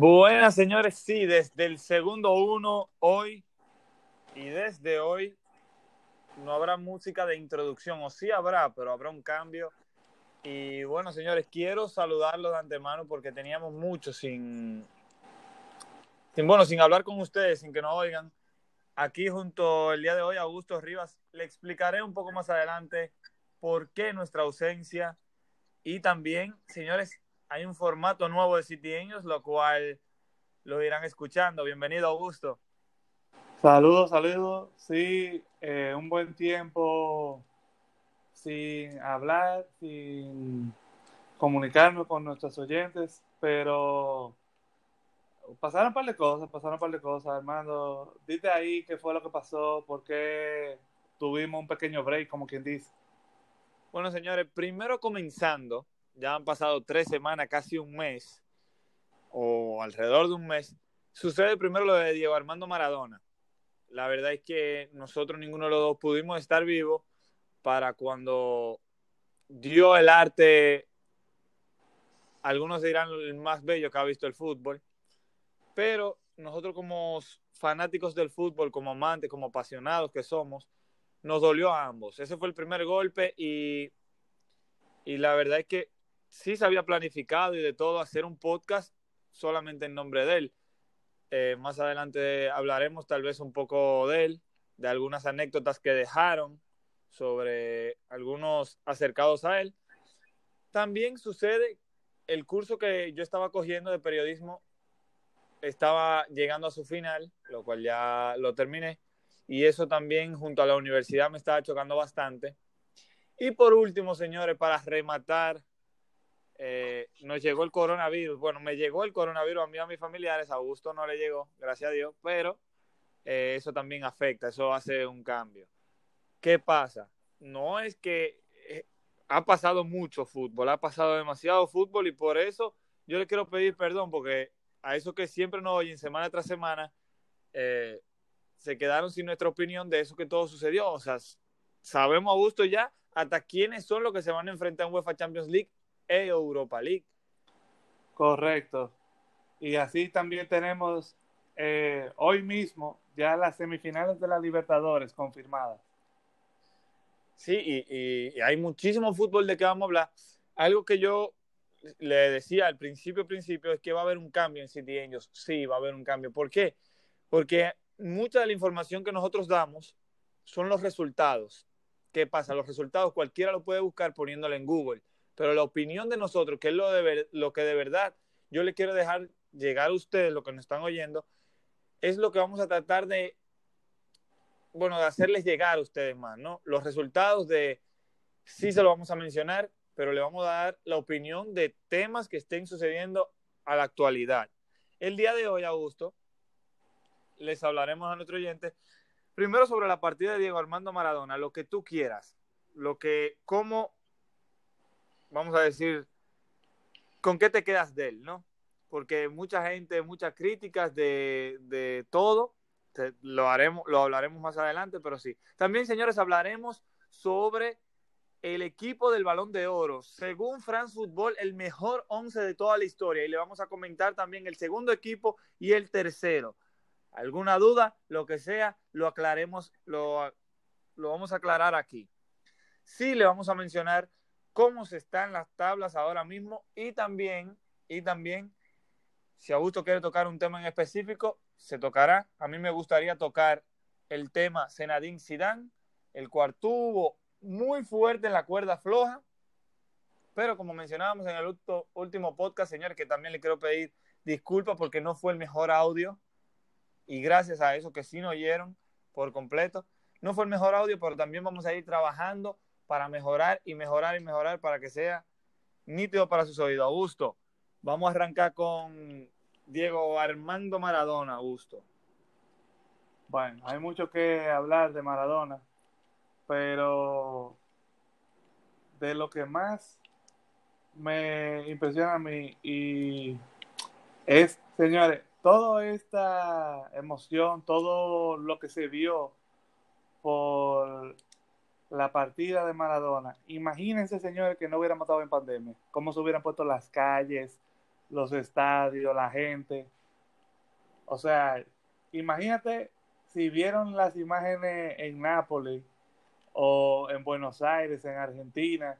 Buenas, señores. Sí, desde el segundo uno hoy y desde hoy no habrá música de introducción, o sí habrá, pero habrá un cambio. Y bueno, señores, quiero saludarlos de antemano porque teníamos mucho sin, sin, bueno, sin hablar con ustedes, sin que nos oigan. Aquí junto el día de hoy, Augusto Rivas, le explicaré un poco más adelante por qué nuestra ausencia. Y también, señores, hay un formato nuevo de Citieños, lo cual lo irán escuchando. Bienvenido, Augusto. Saludos, saludos. Sí, eh, un buen tiempo sin hablar, sin comunicarnos con nuestros oyentes, pero pasaron un par de cosas, pasaron un par de cosas, Armando. Dite ahí qué fue lo que pasó, por qué tuvimos un pequeño break, como quien dice. Bueno, señores, primero comenzando, ya han pasado tres semanas, casi un mes, o alrededor de un mes, sucede primero lo de Diego Armando Maradona la verdad es que nosotros ninguno de los dos pudimos estar vivos para cuando dio el arte, algunos dirán el más bello que ha visto el fútbol, pero nosotros como fanáticos del fútbol, como amantes, como apasionados que somos, nos dolió a ambos. Ese fue el primer golpe y, y la verdad es que sí se había planificado y de todo hacer un podcast solamente en nombre de él. Eh, más adelante hablaremos tal vez un poco de él, de algunas anécdotas que dejaron sobre algunos acercados a él. También sucede el curso que yo estaba cogiendo de periodismo estaba llegando a su final, lo cual ya lo terminé, y eso también junto a la universidad me estaba chocando bastante. Y por último, señores, para rematar eh, nos llegó el coronavirus. Bueno, me llegó el coronavirus a mí a mis familiares, a Augusto no le llegó, gracias a Dios, pero eh, eso también afecta, eso hace un cambio. ¿Qué pasa? No es que eh, ha pasado mucho fútbol, ha pasado demasiado fútbol y por eso yo le quiero pedir perdón porque a eso que siempre nos oyen semana tras semana, se quedaron sin nuestra opinión de eso que todo sucedió. O sea, sabemos a gusto ya hasta quiénes son los que se van a enfrentar en UEFA Champions League Europa League. Correcto. Y así también tenemos eh, hoy mismo ya las semifinales de la Libertadores confirmadas. Sí, y, hay muchísimo fútbol de que vamos a hablar. Algo que yo le decía al principio, principio, es que va a haber un cambio en City Angels. Sí, va a haber un cambio. ¿Por qué? Porque mucha de la información que nosotros damos son los resultados. ¿Qué pasa? Los resultados cualquiera lo puede buscar poniéndolo en Google pero la opinión de nosotros, que es lo, de lo que de verdad yo le quiero dejar llegar a ustedes, lo que nos están oyendo, es lo que vamos a tratar de, bueno, de hacerles llegar a ustedes más, ¿no? Los resultados de, sí se lo vamos a mencionar, pero le vamos a dar la opinión de temas que estén sucediendo a la actualidad. El día de hoy, Augusto, les hablaremos a nuestro oyente primero sobre la partida de Diego Armando Maradona, lo que tú quieras, lo que, cómo vamos a decir, ¿con qué te quedas de él, no? Porque mucha gente, muchas críticas de, de todo, lo, haremos, lo hablaremos más adelante, pero sí. También, señores, hablaremos sobre el equipo del Balón de Oro. Según France Football, el mejor 11 de toda la historia. Y le vamos a comentar también el segundo equipo y el tercero. ¿Alguna duda? Lo que sea, lo aclaremos, lo, lo vamos a aclarar aquí. Sí, le vamos a mencionar cómo se están las tablas ahora mismo y también, y también, si Augusto quiere tocar un tema en específico, se tocará. A mí me gustaría tocar el tema Senadín Sidán, el cual tuvo muy fuerte en la cuerda floja, pero como mencionábamos en el último podcast, señor, que también le quiero pedir disculpas porque no fue el mejor audio y gracias a eso que sí nos oyeron por completo. No fue el mejor audio, pero también vamos a ir trabajando para mejorar y mejorar y mejorar para que sea nítido para sus oídos. Augusto, vamos a arrancar con Diego Armando Maradona, Augusto. Bueno, hay mucho que hablar de Maradona, pero de lo que más me impresiona a mí y es, señores, toda esta emoción, todo lo que se vio por la partida de Maradona. Imagínense, señores, que no hubiéramos estado en pandemia. Cómo se hubieran puesto las calles, los estadios, la gente. O sea, imagínate si vieron las imágenes en Nápoles o en Buenos Aires, en Argentina.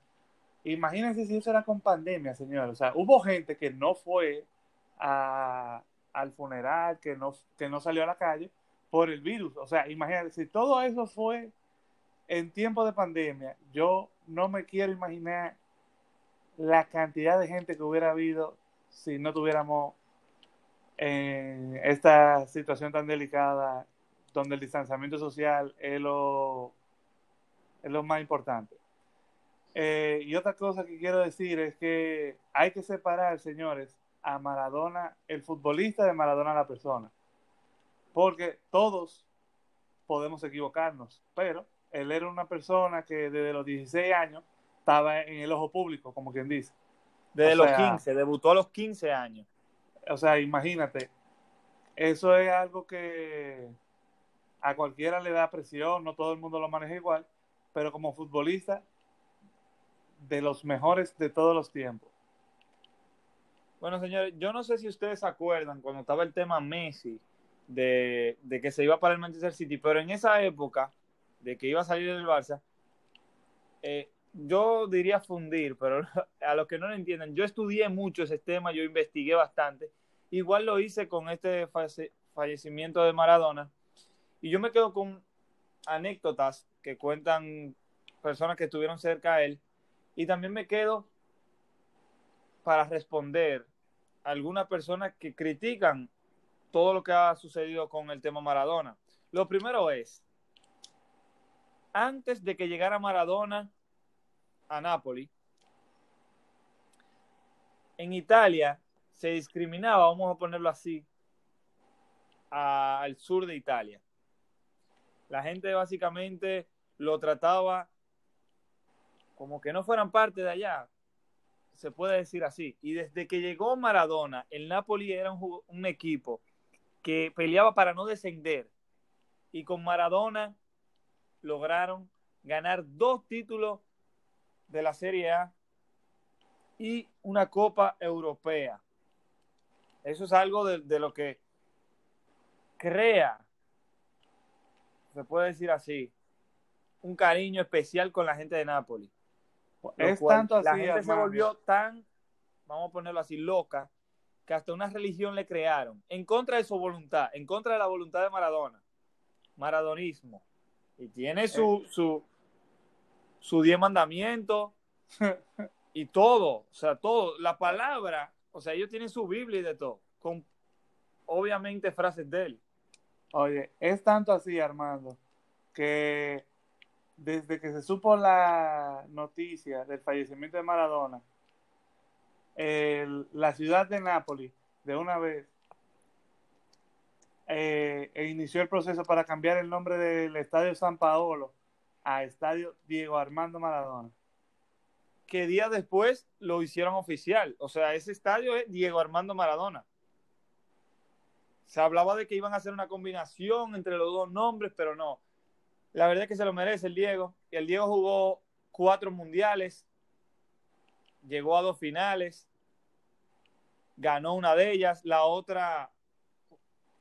Imagínense si eso era con pandemia, señor. O sea, hubo gente que no fue al funeral, que no, que no salió a la calle por el virus. O sea, imagínense, si todo eso fue en tiempo de pandemia, yo no me quiero imaginar la cantidad de gente que hubiera habido si no tuviéramos en esta situación tan delicada donde el distanciamiento social es lo, es lo más importante. Eh, y otra cosa que quiero decir es que hay que separar, señores, a Maradona, el futbolista, de Maradona, la persona. Porque todos podemos equivocarnos, pero él era una persona que desde los 16 años estaba en el ojo público, como quien dice. Desde los 15, debutó a los 15 años. O sea, imagínate, eso es algo que a cualquiera le da presión, no todo el mundo lo maneja igual, pero como futbolista, de los mejores de todos los tiempos. Bueno, señores, yo no sé si ustedes se acuerdan cuando estaba el tema Messi de, de, que se iba para el Manchester City, pero en esa época de que iba a salir del Barça, eh, yo diría fundir, pero a los que no lo entienden, yo estudié mucho ese tema, yo investigué bastante, igual lo hice con este fallecimiento de Maradona, y yo me quedo con anécdotas que cuentan personas que estuvieron cerca a él, y también me quedo para responder a algunas personas que critican todo lo que ha sucedido con el tema Maradona. Lo primero es, antes de que llegara Maradona a Nápoles, en Italia se discriminaba, vamos a ponerlo así, al sur de Italia. La gente básicamente lo trataba como que no fueran parte de allá, se puede decir así. Y desde que llegó Maradona, el Napoli era un, un equipo que peleaba para no descender. Y con Maradona lograron ganar dos títulos de la Serie A y una Copa Europea. Eso es algo de, lo que crea, se puede decir así, un cariño especial con la gente de Nápoles. Es tanto así, la gente se volvió tan, vamos a ponerlo así, loca, que hasta una religión le crearon, en contra de su voluntad, en contra de la voluntad de Maradona. Maradonismo. Y tiene su, eh. su, su diez mandamientos y todo, o sea, todo, la palabra, o sea, ellos tienen su Biblia y de todo, con obviamente frases de él. Oye, es tanto así, Armando, que desde que se supo la noticia del fallecimiento de Maradona, la ciudad de Nápoles, de una vez, eh, e inició el proceso para cambiar el nombre del Estadio San Paolo a Estadio Diego Armando Maradona. Que días después lo hicieron oficial. O sea, ese estadio es Diego Armando Maradona. Se hablaba de que iban a hacer una combinación entre los dos nombres, pero no. La verdad es que se lo merece el Diego. El Diego jugó cuatro mundiales, llegó a dos finales, ganó una de ellas, la otra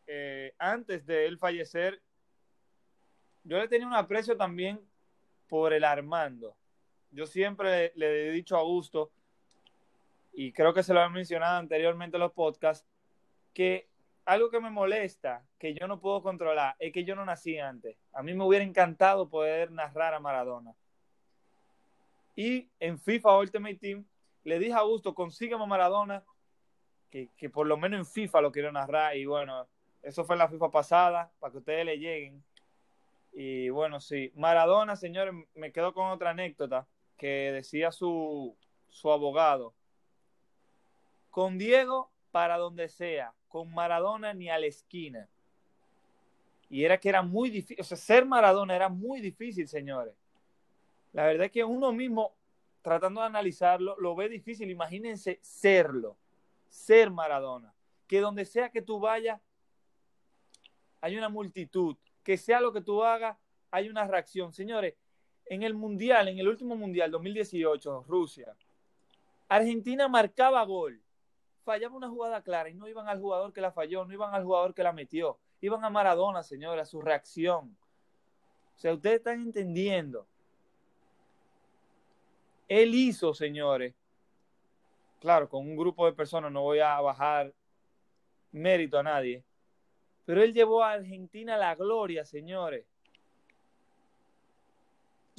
eh, antes de él fallecer, yo le tenía un aprecio también por el Armando. Yo siempre le, he dicho a Augusto, y creo que se lo he mencionado anteriormente en los podcasts, que algo que me molesta, que yo no puedo controlar, es que yo no nací antes. A mí me hubiera encantado poder narrar a Maradona. Y en FIFA Ultimate Team le dije a Augusto, consígueme a Maradona, que, que, por lo menos en FIFA lo quiero narrar. Y bueno, eso fue en la FIFA pasada, para que ustedes le lleguen. Y bueno, sí. Maradona, señores, me quedo con otra anécdota que decía su, su abogado. Con Diego, para donde sea. Con Maradona, ni a la esquina. Y era que era muy difícil. O sea, ser Maradona era muy difícil, señores. La verdad es que uno mismo, tratando de analizarlo, lo ve difícil. Imagínense serlo. Ser Maradona. Que donde sea que tú vayas, hay una multitud, que sea lo que tú hagas, hay una reacción. Señores, en el Mundial, en el último Mundial 2018, Rusia, Argentina marcaba gol, fallaba una jugada clara y no iban al jugador que la falló, no iban al jugador que la metió, iban a Maradona, señora, su reacción. O sea, ustedes están entendiendo. Él hizo, señores, claro, con un grupo de personas no voy a bajar mérito a nadie, pero él llevó a Argentina la gloria, señores.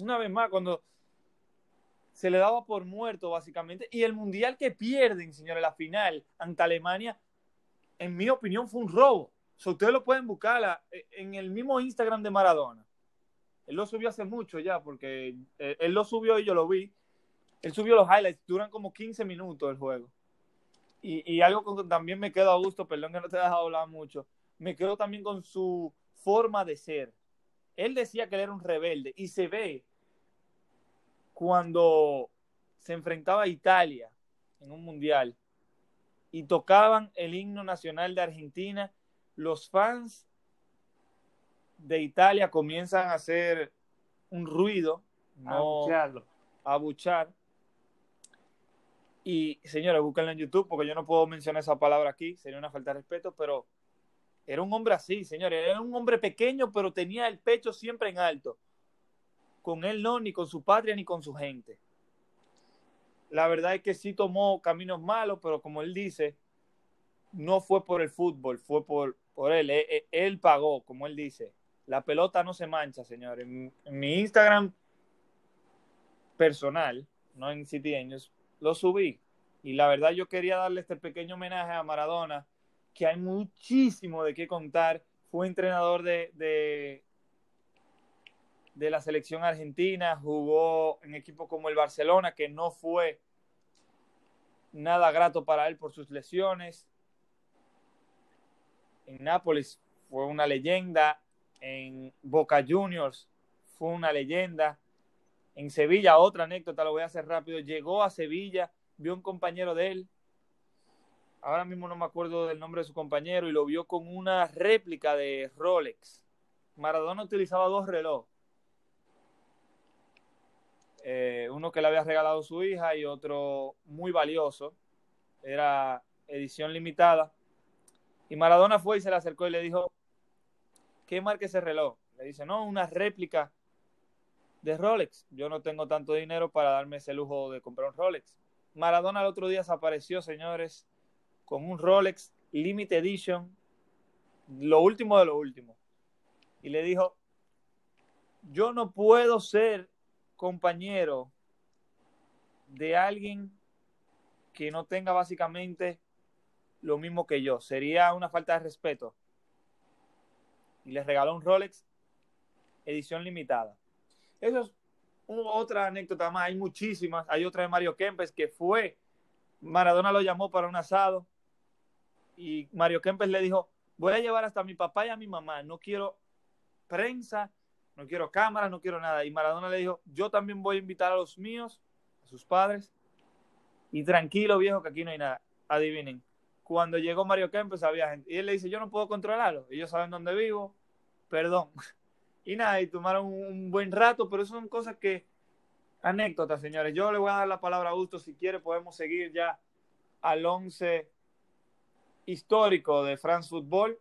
Una vez más, cuando se le daba por muerto, básicamente, y el mundial que pierden, señores, la final ante Alemania, en mi opinión, fue un robo. O ustedes lo pueden buscar en el mismo Instagram de Maradona. Él lo subió hace mucho ya, porque eh, él lo subió y yo lo vi. Él subió los highlights, duran como 15 minutos el juego. Y, algo que también me quedo a gusto, perdón que no te he dejado hablar mucho, me quedo también con su forma de ser. Él decía que él era un rebelde y se ve cuando se enfrentaba a Italia en un mundial y tocaban el himno nacional de Argentina, los fans de Italia comienzan a hacer un ruido, no a buchar. Y señores, búsquenlo en YouTube porque yo no puedo mencionar esa palabra aquí, sería una falta de respeto, pero era un hombre así, señores, era un hombre pequeño, pero tenía el pecho siempre en alto. Con él no, ni con su patria, ni con su gente. La verdad es que sí tomó caminos malos, pero como él dice, no fue por el fútbol, fue por, por él. Él, e, e, él pagó, como él dice. La pelota no se mancha, señores. En, mi Instagram personal, no en City lo subí. Y la verdad yo quería darle este pequeño homenaje a Maradona, que hay muchísimo de qué contar. Fue entrenador de, de, de la selección argentina, jugó en equipos como el Barcelona, que no fue nada grato para él por sus lesiones. En Nápoles fue una leyenda en Boca Juniors fue una leyenda. En Sevilla, otra anécdota, lo voy a hacer rápido. Llegó a Sevilla, vio un compañero de él. Ahora mismo no me acuerdo del nombre de su compañero y lo vio con una réplica de Rolex. Maradona utilizaba dos relojes. Eh, uno que le había regalado su hija y otro muy valioso. Era edición limitada. Y Maradona fue y se le acercó y le dijo, ¿qué marca ese reloj? Le dice, no, una réplica de Rolex. Yo no tengo tanto dinero para darme ese lujo de comprar un Rolex. Maradona el otro día desapareció, señores, con un Rolex Limited Edition, lo último de lo último. Y le dijo, yo no puedo ser compañero de alguien que no tenga básicamente lo mismo que yo. Sería una falta de respeto y les regaló un Rolex edición limitada. Eso es otra anécdota más, hay muchísimas. Hay otra de Mario Kempes que fue, Maradona lo llamó para un asado y Mario Kempes le dijo, voy a llevar hasta a mi papá y a mi mamá, no quiero prensa, no quiero cámara, no quiero nada. Y Maradona le dijo, yo también voy a invitar a los míos, a sus padres, y tranquilo viejo que aquí no hay nada. Adivinen, cuando llegó Mario Kempes había gente, y él le dice, yo no puedo controlarlo, ellos saben dónde vivo, perdón. Y nada, y tomaron un buen rato, pero eso son cosas que, anécdotas, señores. Yo le voy a dar la palabra a Augusto, si quiere podemos seguir ya al 11 histórico de France Football,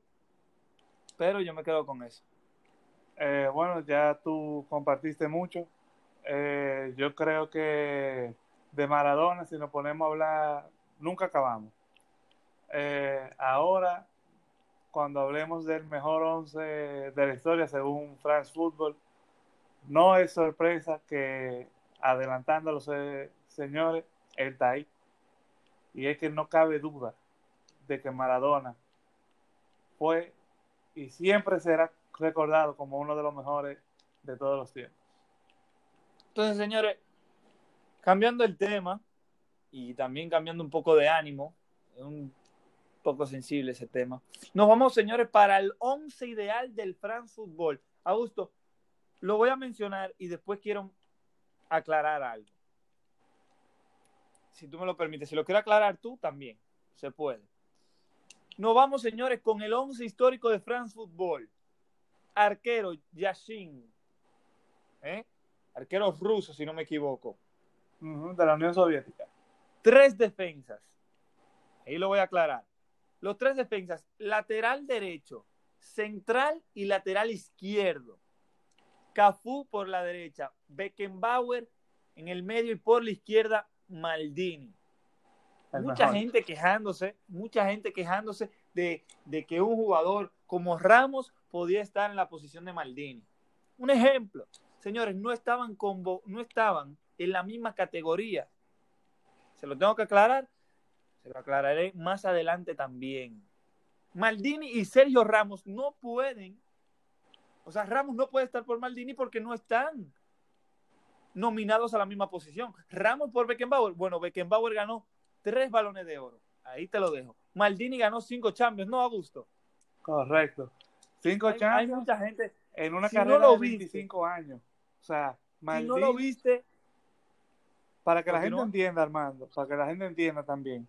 pero yo me quedo con eso. Eh, bueno, ya tú compartiste mucho. Eh, yo creo que de Maradona, si nos ponemos a hablar, nunca acabamos. Eh, ahora cuando hablemos del mejor 11 de la historia según France Football. No es sorpresa que adelantando a los señores, él está ahí. Y es que no cabe duda de que Maradona fue y siempre será recordado como uno de los mejores de todos los tiempos. Entonces, señores, cambiando el tema y también cambiando un poco de ánimo, un poco sensible ese tema. Nos vamos, señores, para el 11 ideal del France Football. Augusto, lo voy a mencionar y después quiero aclarar algo. Si tú me lo permites, si lo quieres aclarar tú, también se puede. Nos vamos, señores, con el 11 histórico de France Football. Arquero Yashin. ¿eh? Arquero ruso, si no me equivoco. de la Unión Soviética. Tres defensas. Ahí lo voy a aclarar. Los tres defensas, lateral derecho, central y lateral izquierdo. Cafú por la derecha, Beckenbauer en el medio y por la izquierda, Maldini. Mucha gente quejándose, mucha gente quejándose de, de, que un jugador como Ramos podía estar en la posición de Maldini. Un ejemplo, señores, no estaban, no estaban en la misma categoría. Se lo tengo que aclarar, se lo aclararé más adelante también. Maldini y Sergio Ramos no pueden, o sea, Ramos no puede estar por Maldini porque no están nominados a la misma posición. Ramos por Beckenbauer, bueno, Beckenbauer ganó tres balones de oro. Ahí te lo dejo. Maldini ganó cinco Champions, ¿no, Augusto? Correcto. Cinco hay, Champions. Hay mucha gente. En una carrera de 25 años. O sea, Maldini. Si no lo viste. Para que la gente entienda, Armando, para que la gente entienda también.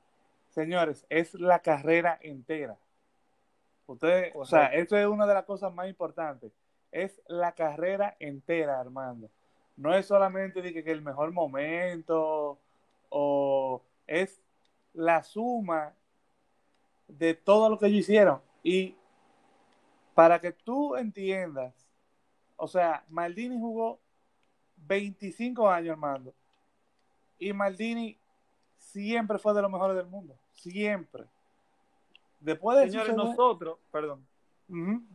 Señores, es la carrera entera. Ustedes, o sea, esto es una de las cosas más importantes. Es la carrera entera, Armando no es solamente de que, el mejor momento o es la suma de todo lo que ellos hicieron. Y para que tú entiendas, o sea, Maldini jugó 25 años, Armando. Y Maldini siempre fue de los mejores del mundo. Siempre. Después de Señores, nosotros, perdón.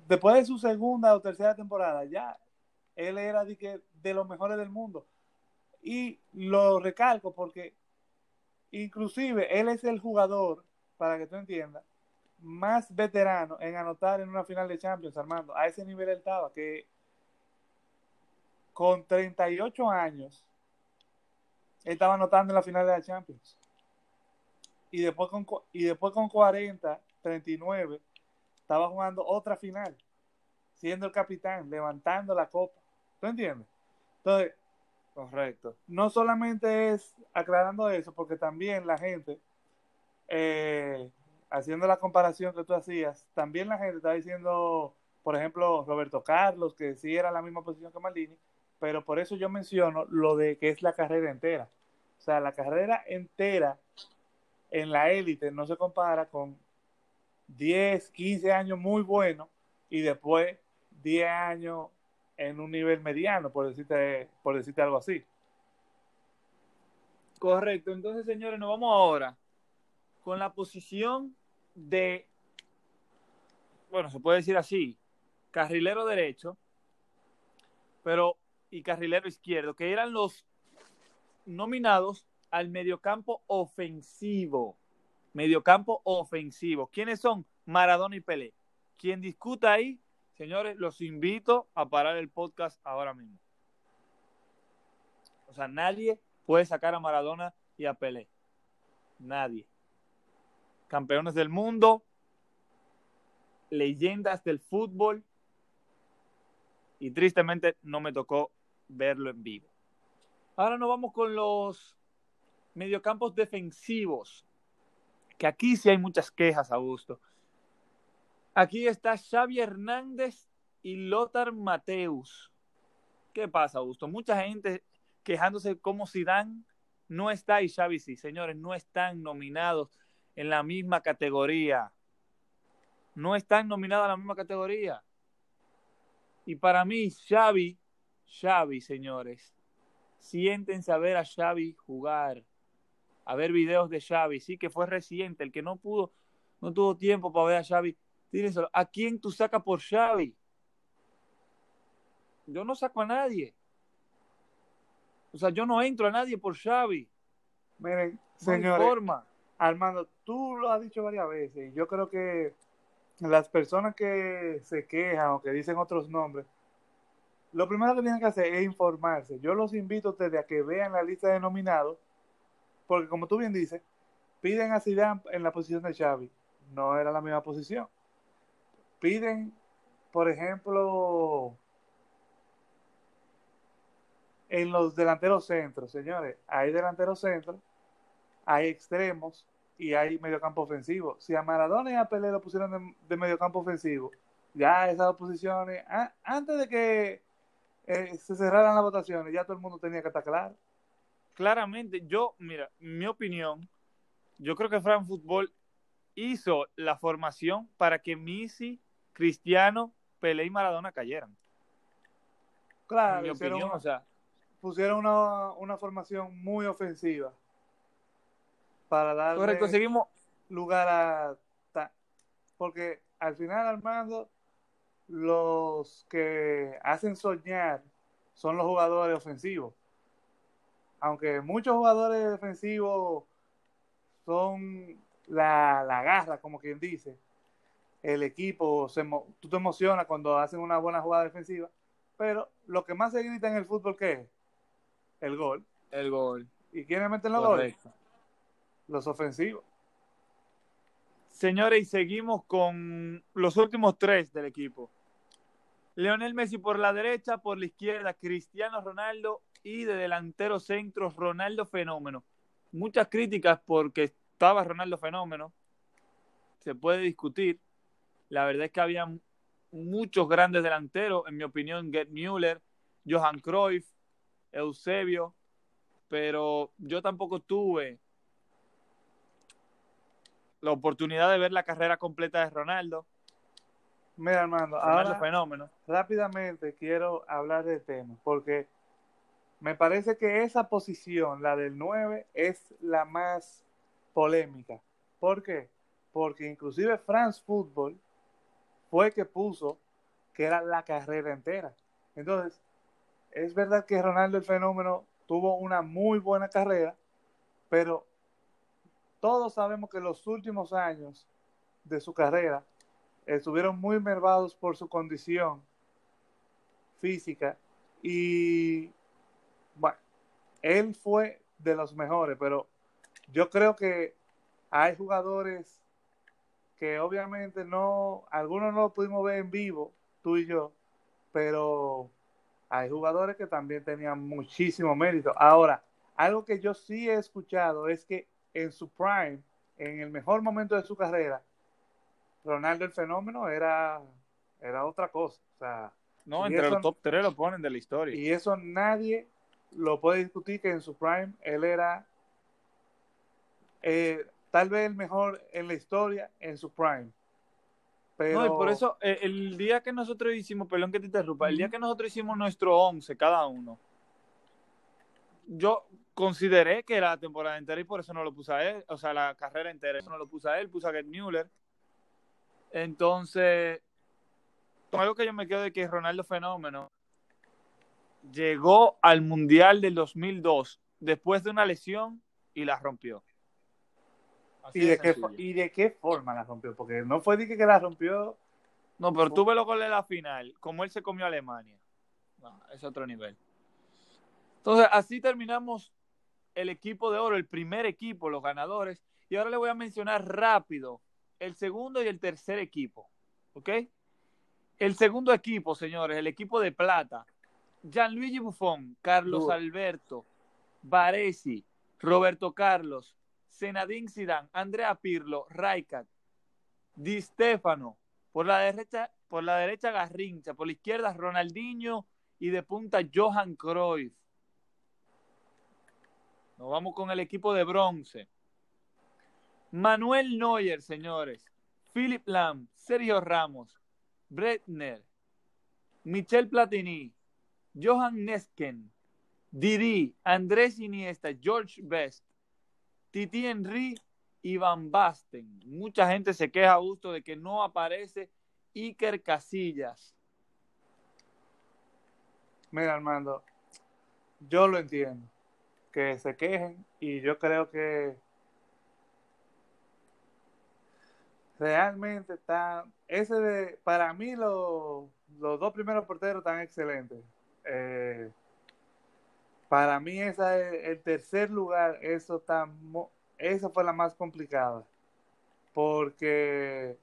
después de su segunda o tercera temporada, ya él era de, que, de los mejores del mundo. Y lo recalco porque inclusive él es el jugador, para que tú entiendas, más veterano en anotar en una final de Champions, Armando. A ese nivel él estaba, que con 38 años, estaba anotando en la final de la Champions. Y después con, y después con 40, 39, estaba jugando otra final, siendo el capitán, levantando la copa. ¿Tú entiendes? Entonces, correcto. No solamente es aclarando eso, porque también la gente, eh, haciendo la comparación que tú hacías, también la gente está diciendo, por ejemplo, Roberto Carlos, que sí era la misma posición que Maldini, pero por eso yo menciono lo de que es la carrera entera. O sea, la carrera entera en la élite no se compara con 10, 15 años muy buenos y después 10 años en un nivel mediano, por decirte, por decirte algo así. Correcto. Entonces, señores, nos vamos ahora con la posición de, bueno, se puede decir así, carrilero derecho, pero y carrilero izquierdo, que eran los nominados al mediocampo ofensivo. Mediocampo ofensivo. ¿Quiénes son? Maradona y Pelé. Quien discuta ahí Señores, los invito a parar el podcast ahora mismo. O sea, nadie puede sacar a Maradona y a Pelé. Nadie. Campeones del mundo, leyendas del fútbol y tristemente no me tocó verlo en vivo. Ahora nos vamos con los mediocampos defensivos, que aquí sí hay muchas quejas, Augusto. Aquí está Xavi Hernández y Lothar Mateus. ¿Qué pasa, Augusto? Mucha gente quejándose como Zidane no está y Xavi sí. Señores, no están nominados en la misma categoría. No están nominados en la misma categoría. Y para mí, Xavi, Xavi, señores, siéntense a ver a Xavi jugar, a ver videos de Xavi. Sí que fue reciente, el que no pudo, no tuvo tiempo para ver a Xavi ¿a quién tú sacas por Xavi? Yo no saco a nadie. O sea, yo no entro a nadie por Xavi. Miren, señores, Armando, tú lo has dicho varias veces. Yo creo que las personas que se quejan o que dicen otros nombres, lo primero que tienen que hacer es informarse. Yo los invito a ustedes a que vean la lista de nominados, porque como tú bien dices, piden a Zidane en la posición de Xavi. No era la misma posición piden, por ejemplo, en los delanteros centros, señores, hay delanteros centros, hay extremos y hay mediocampo ofensivo. Si a Maradona y a Pelé lo pusieron de, de mediocampo ofensivo, ya esas posiciones, antes de que eh, se cerraran las votaciones, ya todo el mundo tenía que estar claro. Claramente, yo, mira, mi opinión, yo creo que Fran Fútbol hizo la formación para que Messi, Cristiano, Pelé y Maradona cayeran. Claro, en mi opinión, una- o sea, pusieron una, una formación muy ofensiva para darle correcto, seguimos, lugar a... Porque al final, Armando, los que hacen soñar son los jugadores ofensivos. Aunque muchos jugadores defensivos son la, la garra, como quien dice, el equipo, se, tú te emocionas cuando hacen una buena jugada defensiva, pero lo que más se grita en el fútbol, ¿qué es? El gol. el gol. ¿Y quiénes meten los goles? Correcto. Los ofensivos. Señores, y seguimos con los últimos tres del equipo. Leonel Messi por la derecha, por la izquierda, Cristiano Ronaldo y de delantero centro, Ronaldo Fenómeno. Muchas críticas porque estaba Ronaldo Fenómeno. Se puede discutir. La verdad es que había muchos grandes delanteros, en mi opinión, Gerd Müller, Johan Cruyff, Eusebio, pero yo tampoco tuve la oportunidad de ver la carrera completa de Ronaldo. Mira, Armando, Ronaldo ahora Fenómeno. rápidamente quiero hablar del tema, porque me parece que esa posición, la del 9, es la más polémica. ¿Por qué? Porque inclusive France Football fue que puso que era la carrera entera. Entonces, es verdad que Ronaldo el fenómeno tuvo una muy buena carrera, pero todos sabemos que los últimos años de su carrera estuvieron muy mermados por su condición física y bueno, él fue de los mejores, pero yo creo que hay jugadores que obviamente no, algunos no lo pudimos ver en vivo, tú y yo, pero hay jugadores que también tenían muchísimo mérito. Ahora, algo que yo sí he escuchado es que en su prime, en el mejor momento de su carrera, Ronaldo el fenómeno era, era otra cosa. O sea, No, entre eso- los top 3 lo ponen de la historia. y eso nadie lo puede discutir que en su prime él era eh, tal vez el mejor en la historia en su prime. Pero No, y por eso, eh, el día que nosotros hicimos, perdón que te interrumpa, el día que nosotros hicimos nuestro 11 cada uno, yo consideré que era la temporada entera y por eso no lo puse a él, o sea, la carrera entera, eso no lo puse a él, puse a Gerd Müller. Entonces, con algo que yo me quedo de que Ronaldo Fenómeno llegó al Mundial del 2002 después de una lesión y la rompió. Así ¿y de, qué, ¿y de qué forma la rompió? Porque no fue de que, la rompió. No, pero tú los goles de la final, como él se comió a Alemania. No, es otro nivel. Entonces, así terminamos el equipo de oro, el primer equipo, los ganadores. Y ahora le voy a mencionar rápido el segundo y el tercer equipo. ¿Ok? El segundo equipo, señores, el equipo de plata. Gianluigi Buffon, Carlos. Alberto, Baresi, Roberto Carlos, Zenadín Zidane, Andrea Pirlo, Rijkaard, Di Stefano, por la derecha, por la derecha Garrincha, por la izquierda Ronaldinho y de punta Johan Cruyff. Nos vamos con el equipo de bronce. Manuel Neuer, señores. Philip Lam, Sergio Ramos, Bretner, Michel Platini, Johan Nesken, Didi, Andrés Iniesta, George Best, Titi Henry y Van Basten. Mucha gente se queja gusto de que no aparece Iker Casillas. Mira, Armando, yo lo entiendo. Que se quejen y yo creo que realmente está. Ese de. Para mí, lo- los dos primeros porteros están excelentes. Eh, para mí, esa es- el tercer lugar, eso está. Esa fue la más complicada. Porque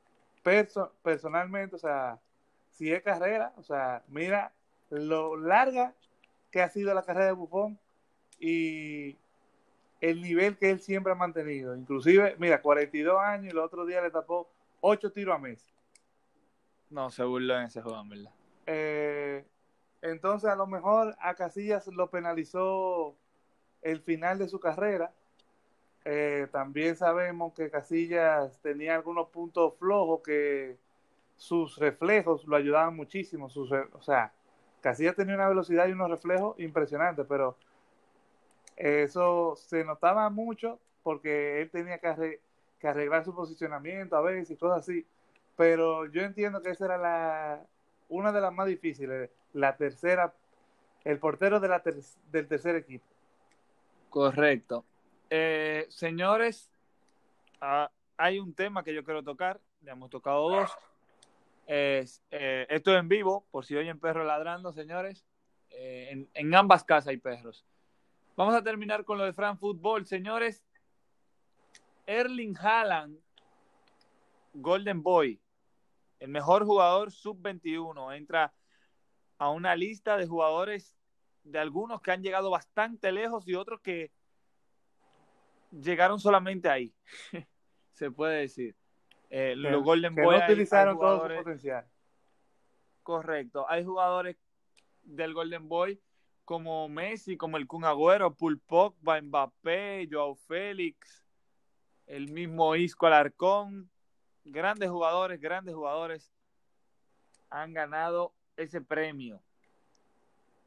perso- personalmente, o sea, si es carrera, o sea, mira lo larga que ha sido la carrera de Buffon y el nivel que él siempre ha mantenido. Inclusive, mira, 42 años y el otro día le tapó 8 tiros a Messi. No, se burló en ese juego, verdad. Eh, entonces, a lo mejor a Casillas lo penalizó el final de su carrera, Eh, también sabemos que Casillas tenía algunos puntos flojos que sus reflejos lo ayudaban muchísimo. O sea, Casillas tenía una velocidad y unos reflejos impresionantes, pero eso se notaba mucho porque él tenía que, arreglar su posicionamiento a veces y cosas así. Pero yo entiendo que esa era la, una de las más difíciles, la tercera, el portero de la del tercer equipo. Correcto. Eh, señores, ah, hay un tema que yo quiero tocar, ya hemos tocado dos. Eh, esto es en vivo, por si oyen perros ladrando, señores. Eh, en, ambas casas hay perros. Vamos a terminar con lo de Fran Fútbol, señores. Erling Haaland, Golden Boy, el mejor jugador sub-21, entra a una lista de jugadores de algunos que han llegado bastante lejos y otros que llegaron solamente ahí, se puede decir. Eh, los Golden Boy no utilizaron todo su potencial. Correcto. Hay jugadores del Golden Boy como Messi, como el Kun Agüero, Paul Pogba, Mbappé, Joao Félix, el mismo Isco Alarcón. Grandes jugadores, grandes jugadores han ganado ese premio.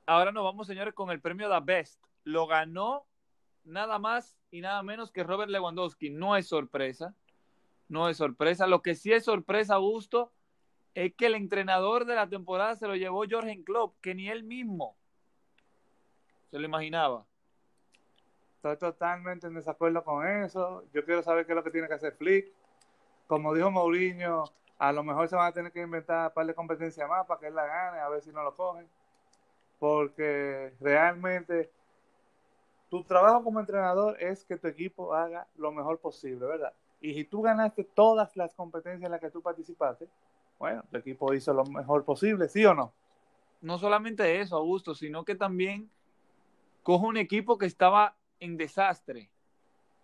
Ahora nos vamos, señores, con el premio The Best. Lo ganó nada más y nada menos que Robert Lewandowski. No es sorpresa no es sorpresa. Lo que sí es sorpresa, Augusto, es que el entrenador de la temporada se lo llevó Jorgen Klopp, que ni él mismo se lo imaginaba. Estoy totalmente en desacuerdo con eso. Yo quiero saber qué es lo que tiene que hacer Flick. Como dijo Mourinho, a lo mejor se van a tener que inventar un par de competencias más para que él la gane, a ver si no lo cogen. Porque realmente tu trabajo como entrenador es que tu equipo haga lo mejor posible, ¿verdad? Y si tú ganaste todas las competencias en las que tú participaste, bueno, tu equipo hizo lo mejor posible, ¿sí o no? No solamente eso, Augusto, sino que también cojo un equipo que estaba en desastre.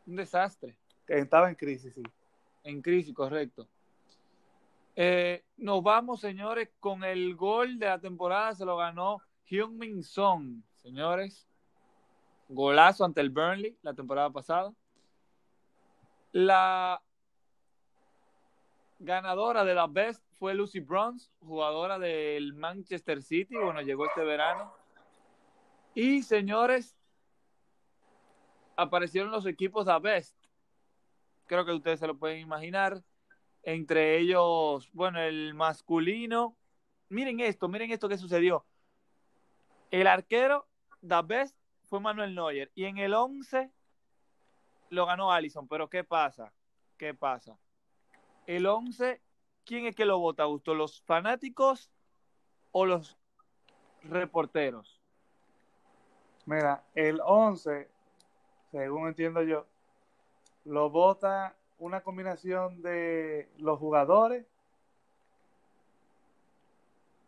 Un desastre. Que estaba en crisis, sí. En crisis, correcto. Eh, nos vamos, señores, con el gol de la temporada. Se lo ganó Hyun-Min Song, señores. Golazo ante el Burnley la temporada pasada. La ganadora de la Best fue Lucy Bronze, jugadora del Manchester City. Bueno, llegó este verano. Y señores, aparecieron los equipos de Best. Creo que ustedes se lo pueden imaginar. Entre ellos, bueno, el masculino. Miren esto, miren esto que sucedió. El arquero da Best fue Manuel Neuer. Y en el 11 lo ganó Allison, pero ¿qué pasa? ¿Qué pasa? El 11, ¿quién es que lo vota, Augusto? ¿Los fanáticos o los reporteros? Mira, el 11, según entiendo yo, lo vota una combinación de los jugadores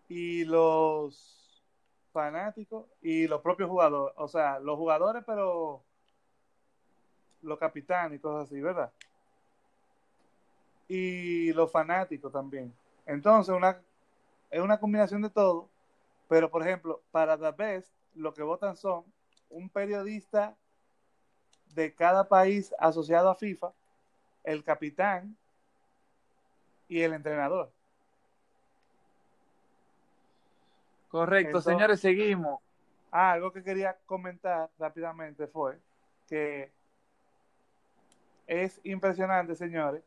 y los fanáticos y los propios jugadores. O sea, los jugadores, pero los capitanes y cosas así, ¿verdad? Y los fanáticos también. Entonces, una, es una combinación de todo, pero por ejemplo, para The Best, lo que votan son un periodista de cada país asociado a FIFA, el capitán y el entrenador. Correcto, señores, seguimos. Ah, algo que quería comentar rápidamente fue que es impresionante, señores,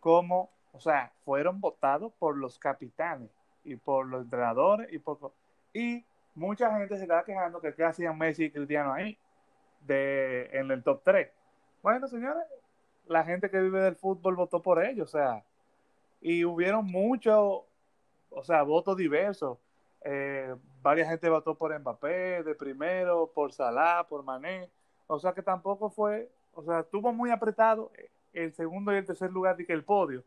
cómo, o sea, fueron votados por los capitanes y por los entrenadores y por y mucha gente se estaba quejando que qué hacían Messi y Cristiano ahí de en el top 3. Bueno, señores, la gente que vive del fútbol votó por ellos, o sea, y hubieron muchos, o sea, votos diversos. Eh, varias gente votó por Mbappé de primero, por Salah, por Mané. O sea que tampoco fue o sea, estuvo muy apretado el segundo y el tercer lugar de que el podio.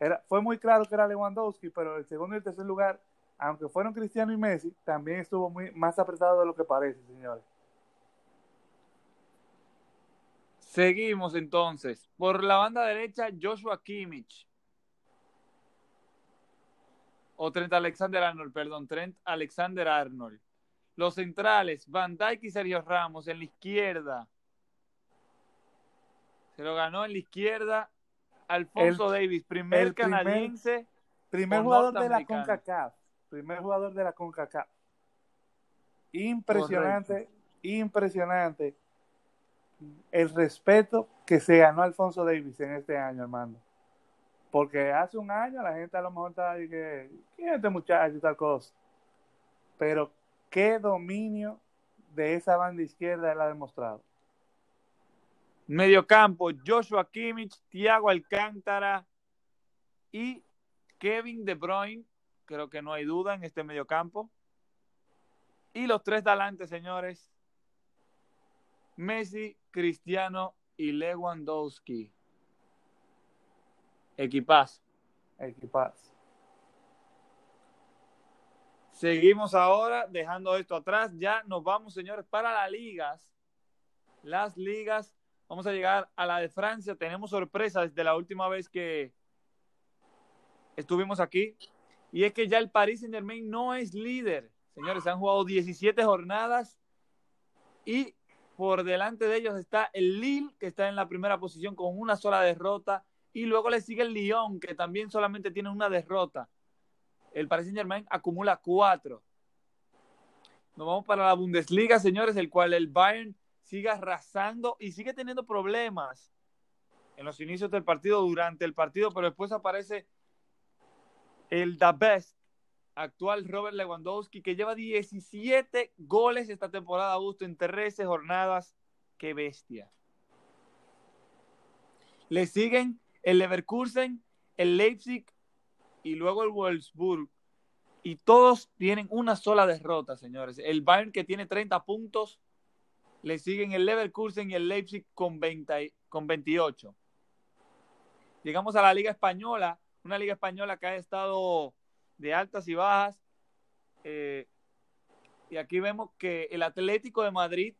Era, fue muy claro que era Lewandowski, pero el segundo y el tercer lugar, aunque fueron Cristiano y Messi, también estuvo muy más apretado de lo que parece, señores. Seguimos entonces. Por la banda derecha, Joshua Kimmich. O Trent Alexander Arnold, perdón, Trent Alexander Arnold. Los centrales, Van Dijk y Sergio Ramos. En la izquierda, Se lo ganó en la izquierda Alfonso Davis, primer canadiense. Primer, jugador de la CONCACAF. Primer jugador de la CONCACAF. Impresionante, impresionante el respeto que se ganó Alfonso Davis en este año, hermano. Porque hace un año la gente a lo mejor estaba que, ¿quién es este muchacho y tal cosa? Pero qué dominio de esa banda izquierda él ha demostrado. Mediocampo, Joshua Kimmich, Thiago Alcántara y Kevin De Bruyne. Creo que no hay duda en este mediocampo. Y los tres de adelante, señores. Messi, Cristiano y Lewandowski. Equipazo. Equipazo. Seguimos ahora, dejando esto atrás. Ya nos vamos, señores, para las ligas. Las ligas. Vamos a llegar a la de Francia. Tenemos sorpresa desde la última vez que estuvimos aquí. Y es que ya el Paris Saint Germain no es líder. Señores, han jugado 17 jornadas y por delante de ellos está el Lille, que está en la primera posición con una sola derrota. Y luego le sigue el Lyon, que también solamente tiene una derrota. El Paris Saint Germain acumula cuatro. Nos vamos para la Bundesliga, señores, el cual el Bayern sigue arrasando y sigue teniendo problemas en los inicios del partido, durante el partido, pero después aparece el The Best, actual Robert Lewandowski, que lleva 17 goles esta temporada, Augusto, en 13 jornadas. ¡Qué bestia! Le siguen el Leverkusen, el Leipzig y luego el Wolfsburg. Y todos tienen una sola derrota, señores. El Bayern que tiene 30 puntos, le siguen el Leverkusen y el Leipzig con, 20, con 28. Llegamos a la Liga Española, una Liga Española que ha estado de altas y bajas. Eh, y aquí vemos que el Atlético de Madrid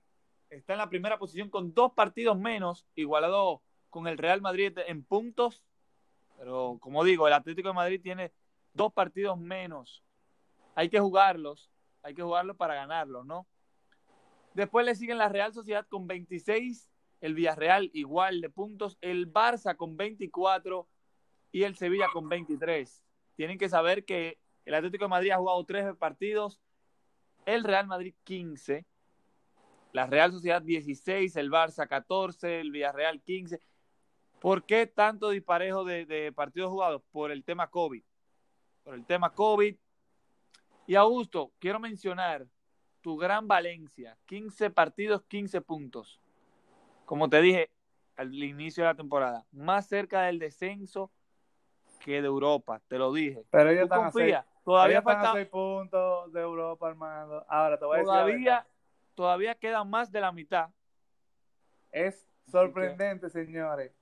está en la primera posición con dos partidos menos, igualado con el Real Madrid en puntos. Pero como digo, el Atlético de Madrid tiene dos partidos menos. Hay que jugarlos, hay que jugarlos para ganarlos, ¿no? Después le siguen la Real Sociedad con 26, el Villarreal igual de puntos, el Barça con 24 y el Sevilla con 23 tienen que saber que el Atlético de Madrid ha jugado tres partidos, el Real Madrid 15, la Real Sociedad 16, el Barça 14, el Villarreal 15. ¿Por qué tanto disparejo de, partidos jugados? Por el tema COVID. Por el tema COVID. Y Augusto, quiero mencionar tu gran Valencia, 15 partidos, 15 puntos. Como te dije al inicio de la temporada, más cerca del descenso que de Europa, te lo dije. Pero ellos están confía, todavía faltan seis puntos de Europa, hermano. Ahora te voy a decir. Todavía quedan más de la mitad. Es sorprendente, señores.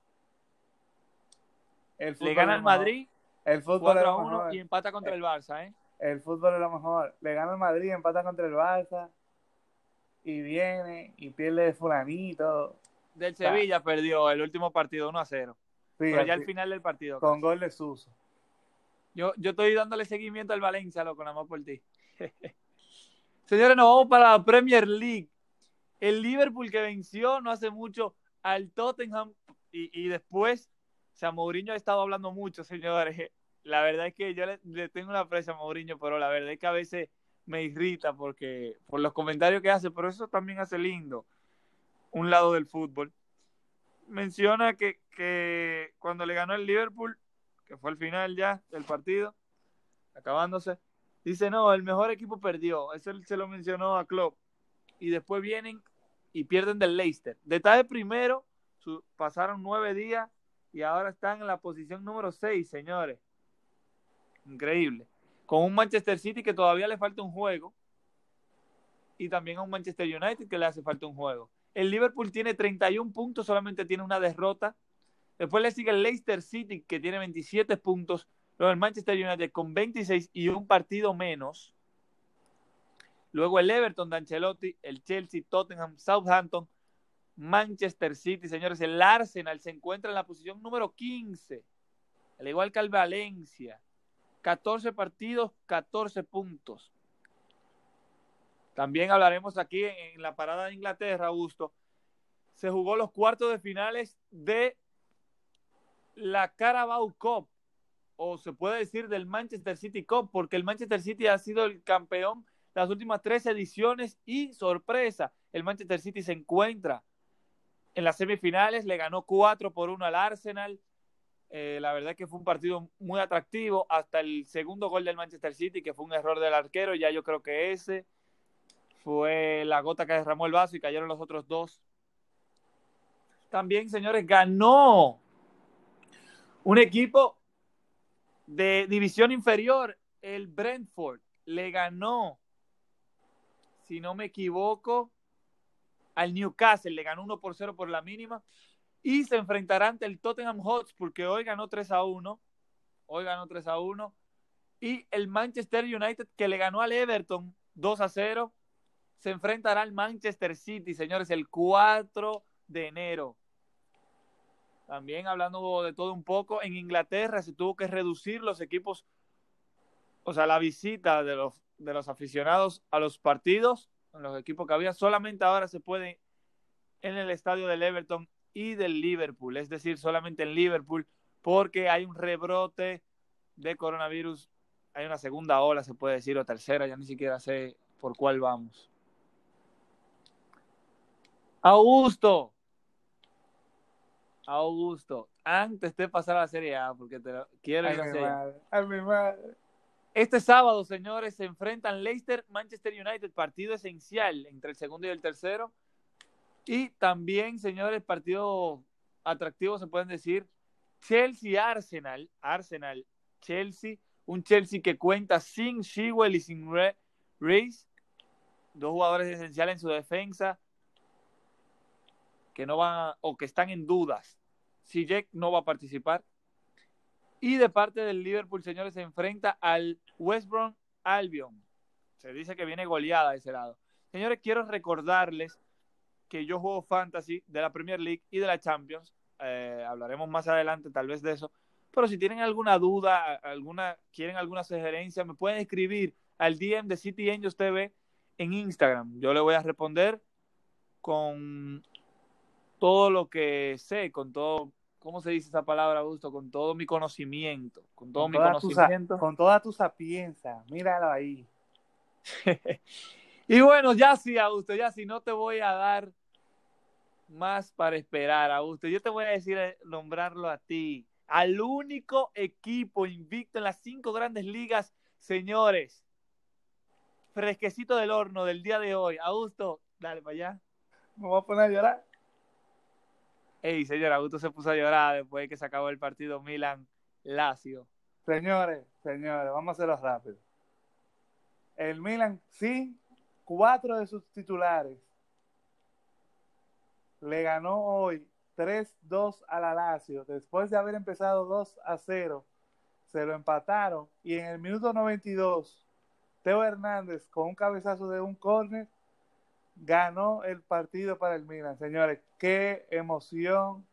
El Le gana al Madrid. El fútbol 4 a 1 y empata contra el, Barça, ¿eh? El fútbol es lo mejor. Le gana al Madrid, empata contra el Barça. Y viene y pierde de fulanito. Del Sevilla perdió el último partido 1 a 0 pero ya al final del partido. Con gol de Suso. Yo, yo estoy dándole seguimiento al Valencia, loco, nada más por ti. Señores, nos vamos para la Premier League. El Liverpool que venció no hace mucho al Tottenham y, después, o sea, Mourinho ha estado hablando mucho, señores. La verdad es que yo le, tengo una aprecio a Mourinho, pero la verdad es que a veces me irrita porque por los comentarios que hace, pero eso también hace lindo un lado del fútbol menciona que, que cuando le ganó el Liverpool, que fue el final ya del partido, acabándose, dice, no, el mejor equipo perdió. Eso se lo mencionó a Klopp. Y después vienen y pierden del Leicester. Detalle primero, pasaron nueve días y ahora están en la posición número seis, señores. Increíble. Con un Manchester City que todavía le falta un juego. Y también a un Manchester United que le hace falta un juego. El Liverpool tiene 31 puntos, solamente tiene una derrota. Después le sigue el Leicester City, que tiene 27 puntos. Luego el Manchester United con 26 y un partido menos. Luego el Everton de Ancelotti, el Chelsea, Tottenham, Southampton, Manchester City, señores. El Arsenal se encuentra en la posición número 15, al igual que el Valencia. 14 partidos, 14 puntos. También hablaremos aquí en la parada de Inglaterra, Augusto. se jugó los cuartos de finales de la Carabao Cup, o se puede decir del Manchester City Cup, porque el Manchester City ha sido el campeón las últimas tres ediciones y sorpresa, el Manchester City se encuentra en las semifinales, le ganó 4 por 1 al Arsenal. Eh, la verdad que fue un partido muy atractivo hasta el segundo gol del Manchester City, que fue un error del arquero. Ya yo creo que ese fue la gota que derramó el vaso y cayeron los otros dos. También, señores, ganó un equipo de división inferior, el Brentford. Le ganó, si no me equivoco, al Newcastle, le ganó 1 por 0 por la mínima y se enfrentará ante el Tottenham Hotspur que hoy ganó 3 a 1. Hoy ganó 3 a 1 y el Manchester United que le ganó al Everton 2 a 0 se enfrentará al Manchester City, señores, el 4 de enero. También hablando de todo un poco, en Inglaterra se tuvo que reducir los equipos, o sea, la visita de los, de los aficionados a los partidos los equipos que había. Solamente ahora se puede en el estadio del Everton y del Liverpool, es decir, solamente en Liverpool, porque hay un rebrote de coronavirus, hay una segunda ola, se puede decir, o tercera, ya ni siquiera sé por cuál vamos. Augusto, Augusto, antes de pasar a la Serie A, porque te quiero ir a mi madre. Este sábado, señores, se enfrentan Leicester, Manchester United, partido esencial entre el segundo y el tercero. Y también, señores, partido atractivo, se pueden decir, Chelsea-Arsenal, Arsenal, Chelsea, un Chelsea que cuenta sin Shewell y sin Reis, dos jugadores esenciales en su defensa, que no van o que están en dudas. Si Jack no va a participar, y de parte del Liverpool, señores, se enfrenta al West Brom Albion. Se dice que viene goleada de ese lado. Señores, quiero recordarles que yo juego fantasy de la Premier League y de la Champions. Eh, hablaremos más adelante tal vez de eso. Pero si tienen alguna duda, alguna, quieren alguna sugerencia, me pueden escribir al DM de City Angels TV en Instagram. Yo le voy a responder con todo lo que sé, con todo ¿cómo se dice esa palabra, Augusto? Con todo mi conocimiento, con todo mi conocimiento. con toda tu sapiencia, míralo ahí. y bueno, ya sí, Augusto, ya sí, no te voy a dar más para esperar, Augusto. Yo te voy a decir, eh, nombrarlo a ti, al único equipo invicto en las cinco grandes ligas, señores. Fresquecito del horno del día de hoy. Augusto, dale para allá. Me voy a poner a llorar. Ey, señor Augusto se puso a llorar después de que se acabó el partido Milan-Lazio. Señores, señores, vamos a hacerlo rápido. El Milan, sí, cuatro de sus titulares le ganó hoy 3-2 a la Lazio. Después de haber empezado 2 0, se lo empataron. Y en el minuto 92, Teo Hernández, con un cabezazo de un córner, ganó el partido para el Milan. Señores, qué emoción.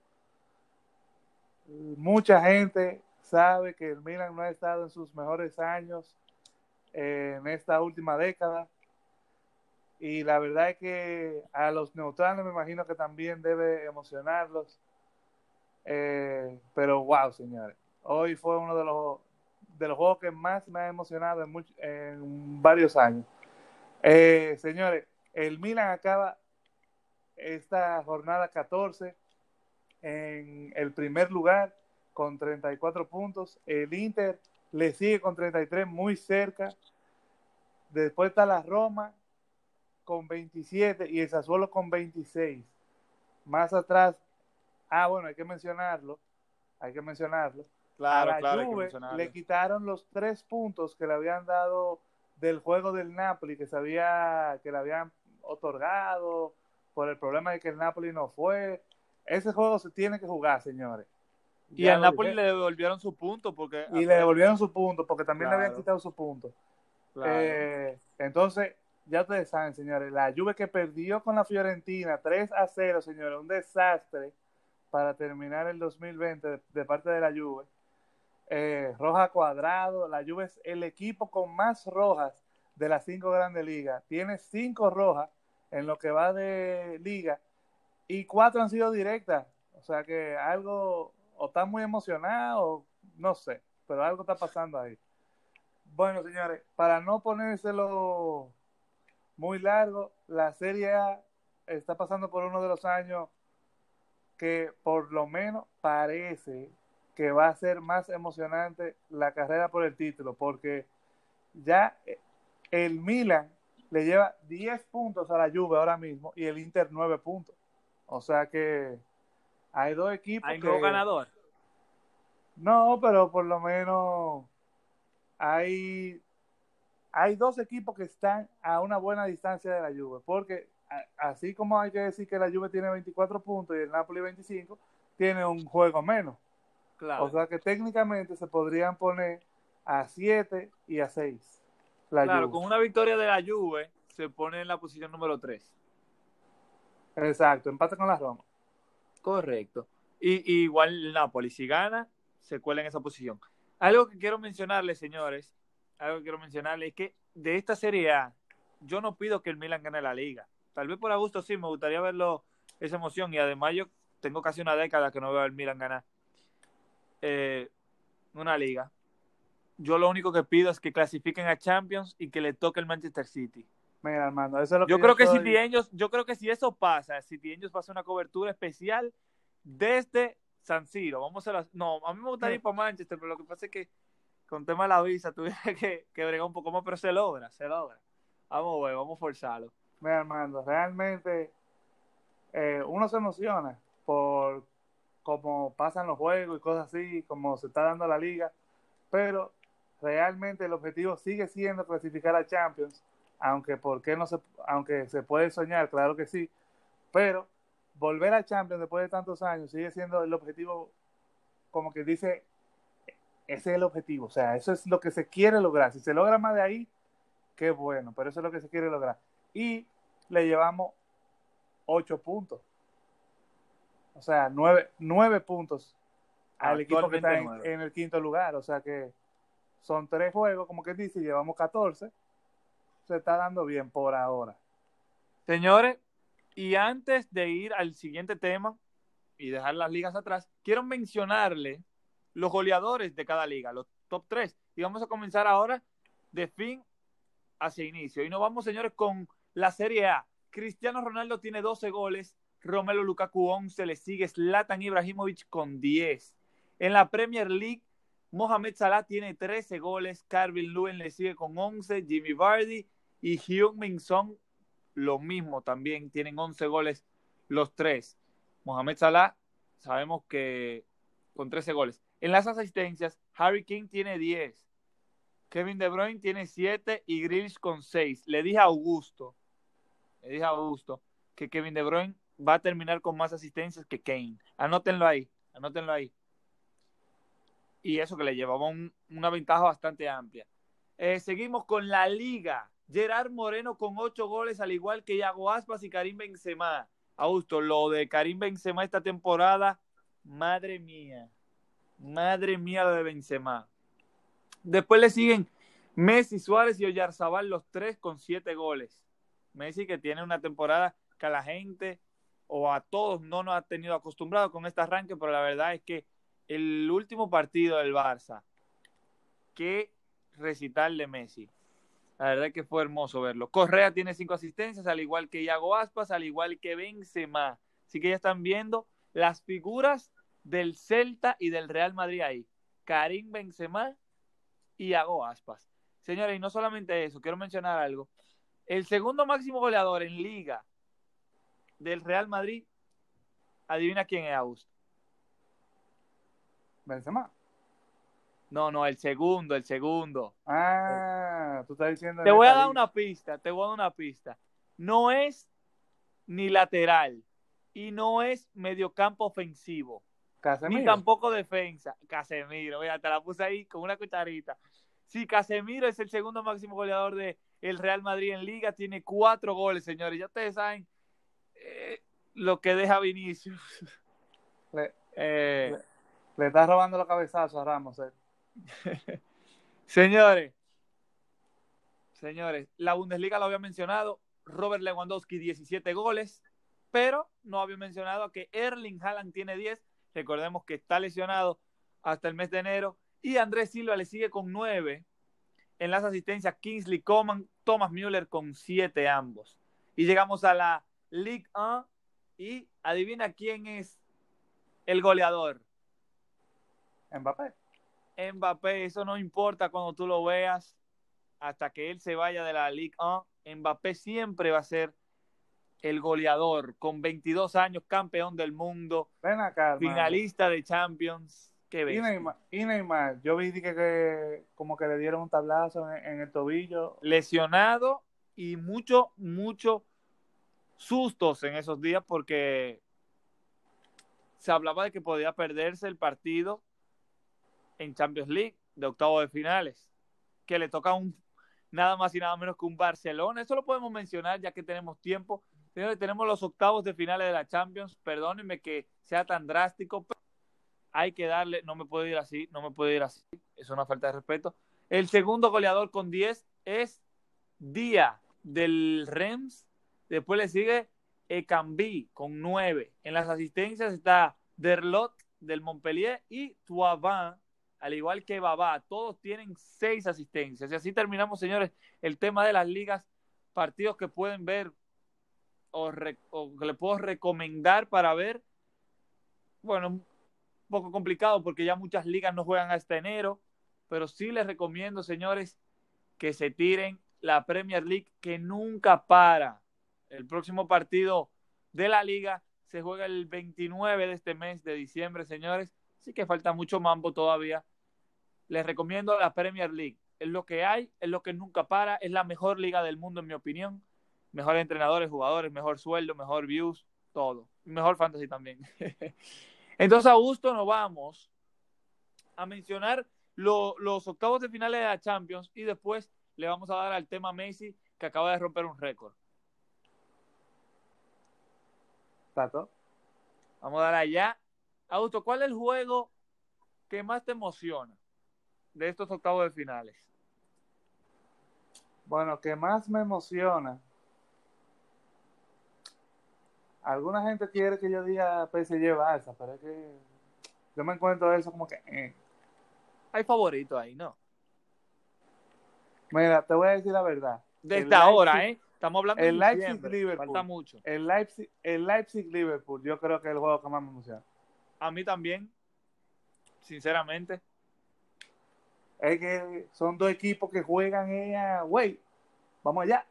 Mucha gente sabe que el Milan no ha estado en sus mejores años eh, en esta última década. Y la verdad es que a los neutrales me imagino que también debe emocionarlos. Eh, pero wow, señores. Hoy fue uno de los, de los juegos que más me ha emocionado en, en varios años. Eh, señores, el Milan acaba esta jornada 14 en el primer lugar con 34 puntos. El Inter le sigue con 33 muy cerca. Después está la Roma con 27 y el Sassuolo con 26. Más atrás, ah, bueno, hay que mencionarlo, hay que mencionarlo. Claro, a la Juve le quitaron los tres puntos que le habían dado del juego del Napoli, que sabía que le habían otorgado por el problema de que el Napoli no fue. Ese juego se tiene que jugar, señores. Y al Napoli le devolvieron su punto porque... Y le devolvieron su punto porque también le habían quitado su punto. Eh, entonces, ya ustedes saben, señores, la Juve que perdió con la Fiorentina 3 a 0, señores, un desastre para terminar el 2020 de, parte de la Juve. Eh, roja cuadrado, la Juve es el equipo con más rojas de las cinco grandes ligas. Tiene cinco rojas en lo que va de liga y cuatro han sido directas. O sea que algo, o está muy emocionado, no sé, pero algo está pasando ahí. Bueno, señores, para no ponérselo muy largo, la Serie A está pasando por uno de los años que por lo menos parece que va a ser más emocionante la carrera por el título, porque ya el Milan le lleva 10 puntos a la Juve ahora mismo y el Inter 9 puntos. O sea que hay dos equipos. Hay que... ganador. No, pero por lo menos hay, hay dos equipos que están a una buena distancia de la Juve, porque así como hay que decir que la Juve tiene 24 puntos y el Napoli 25, tiene un juego menos. Claro. O sea que técnicamente se podrían poner a 7 y a 6. Claro, con una victoria de la Juve se pone en la posición número 3. Exacto, empate con la Roma. Correcto. Y, igual el Napoli, si gana, se cuela en esa posición. Algo que quiero mencionarles, señores, algo que quiero mencionarles es que de esta Serie A, yo no pido que el Milan gane la liga. Tal vez por gusto sí, me gustaría verlo, esa emoción. Y además yo tengo casi una década que no veo al Milan ganar eh, una liga. Yo lo único que pido es que clasifiquen a Champions y que le toque el Manchester City. Mira, Armando, eso es lo que yo, creo que si ellos, yo creo que si eso pasa, si ellos pasa una cobertura especial desde San Siro, vamos a las, no, a mí me gustaría ir para Manchester, pero lo que pasa es que con tema de la visa tuviera que, que bregar un poco más, pero se logra, se logra. Vamos ver, vamos a forzarlo. Mira, Armando, realmente eh, uno se emociona por cómo pasan los juegos y cosas así, como se está dando la liga, pero realmente el objetivo sigue siendo clasificar a Champions aunque por qué no se, aunque se puede soñar, claro que sí, pero volver a Champions después de tantos años sigue siendo el objetivo, como que dice, ese es el objetivo, o sea, eso es lo que se quiere lograr. Si se logra más de ahí, qué bueno, pero eso es lo que se quiere lograr. Y le llevamos ocho puntos, o sea, nueve, nueve puntos al equipo que está en, en, el quinto lugar, o sea que son tres juegos, como que dice, llevamos 14 se está dando bien por ahora. Señores, y antes de ir al siguiente tema y dejar las ligas atrás, quiero mencionarle los goleadores de cada liga, los top 3. Y vamos a comenzar ahora de fin hacia inicio. Y nos vamos, señores, con la Serie A. Cristiano Ronaldo tiene 12 goles, Romelo Lukaku 11, le sigue Zlatan Ibrahimovic con 10. En la Premier League, Mohamed Salah tiene 13 goles, Carvin Lewin le sigue con 11, Jimmy Vardy y Hyun Min Song, lo mismo también, tienen 11 goles los tres. Mohamed Salah, sabemos que con 13 goles. En las asistencias, Harry King tiene 10. Kevin De Bruyne tiene 7 y Grealish con 6. Le dije a Augusto, le dije a Augusto que Kevin De Bruyne va a terminar con más asistencias que Kane. Anótenlo ahí, anótenlo ahí. Y eso que le llevaba una ventaja bastante amplia. Eh, seguimos con la liga. Gerard Moreno con ocho goles, al igual que Iago Aspas y Karim Benzema. Augusto, lo de Karim Benzema esta temporada, madre mía, madre mía lo de Benzema. Después le siguen Messi, Suárez y Oyarzabal, los tres con siete goles. Messi que tiene una temporada que a la gente o a todos no nos ha tenido acostumbrado con este arranque, pero la verdad es que el último partido del Barça, qué recital de Messi. La verdad que fue hermoso verlo. Correa tiene cinco asistencias, al igual que Iago Aspas, al igual que Benzema. Así que ya están viendo las figuras del Celta y del Real Madrid ahí. Karim Benzema y Iago Aspas. Señores, y no solamente eso, quiero mencionar algo. El segundo máximo goleador en liga del Real Madrid, adivina quién es Augusto. Benzema. No, no, el segundo, el segundo. Ah, tú estás diciendo. Te voy a dar una pista, te voy a dar una pista. No es ni lateral y no es mediocampo ofensivo. Casemiro. Ni tampoco defensa. Casemiro, mira, te la puse ahí con una cucharita. Sí, Casemiro es el segundo máximo goleador de el Real Madrid en Liga, tiene cuatro goles, señores. Ya ustedes saben eh, lo que deja Vinicius. Le, eh, le, está robando los cabezazos a Ramos. Eh. señores, señores, la Bundesliga lo había mencionado. Robert Lewandowski, 17 goles. pero no había mencionado que Erling Haaland tiene 10. Recordemos que está lesionado hasta el mes de enero. Y Andrés Silva le sigue con 9. En las asistencias, Kingsley Coman, Thomas Müller con 7 ambos. Y llegamos a la Ligue 1. Y adivina quién es el goleador. Mbappé. Mbappé, eso no importa cuando tú lo veas. Hasta que él se vaya de la Ligue 1, Mbappé siempre va a ser el goleador, con 22 años, campeón del mundo, Ven acá, finalista de Champions. ¿Qué ves? Y Neymar, y Neymar, yo vi que, que, como que le dieron un tablazo en, en el tobillo. Lesionado y mucho, mucho sustos en esos días porque se hablaba de que podía perderse el partido en Champions League de octavo de finales, que le toca un nada más y nada menos que un Barcelona. Eso lo podemos mencionar ya que tenemos tiempo. Señores, tenemos los octavos de finales de la Champions. Perdónenme que sea tan drástico, pero hay que darle, no me puedo ir así, no me puedo ir así. Es una falta de respeto. El segundo goleador con 10 es Día del Rems. Después le sigue Ekambi con 9. En las asistencias está Derlot del Montpellier y Tuavin al igual que Babá, todos tienen seis asistencias. Y así terminamos, señores, el tema de las ligas, partidos que pueden ver o, o que puedo recomendar para ver. Bueno, un poco complicado porque ya muchas ligas no juegan hasta enero, pero sí les recomiendo, señores, que se tiren la Premier League que nunca para. El próximo partido de la liga se juega el 29 de este mes de diciembre, señores. Así que falta mucho mambo todavía les recomiendo la Premier League. Es lo que hay, es lo que nunca para, es la mejor liga del mundo en mi opinión. Mejores entrenadores, jugadores, mejor sueldo, mejor views, todo. Mejor fantasy también. Entonces, Augusto, nos vamos a mencionar lo, los octavos de finales de la Champions y después le vamos a dar al tema Messi que acaba de romper un récord. Tato. Vamos a dar allá. Augusto, ¿cuál es el juego que más te emociona? de estos octavos de finales? Bueno, que más me emociona. Alguna gente quiere que yo diga PSG Barça, pero es que yo me encuentro eso como que. Eh. Hay favorito ahí, ¿no? Mira, te voy a decir la verdad. Desde ahora, ¿eh? Estamos hablando el de Leipzig Liverpool. Falta mucho. El Leipzig, el Leipzig Liverpool, yo creo que es el juego que más me emociona. A mí también, sinceramente es que son dos equipos que juegan ella, güey, vamos allá.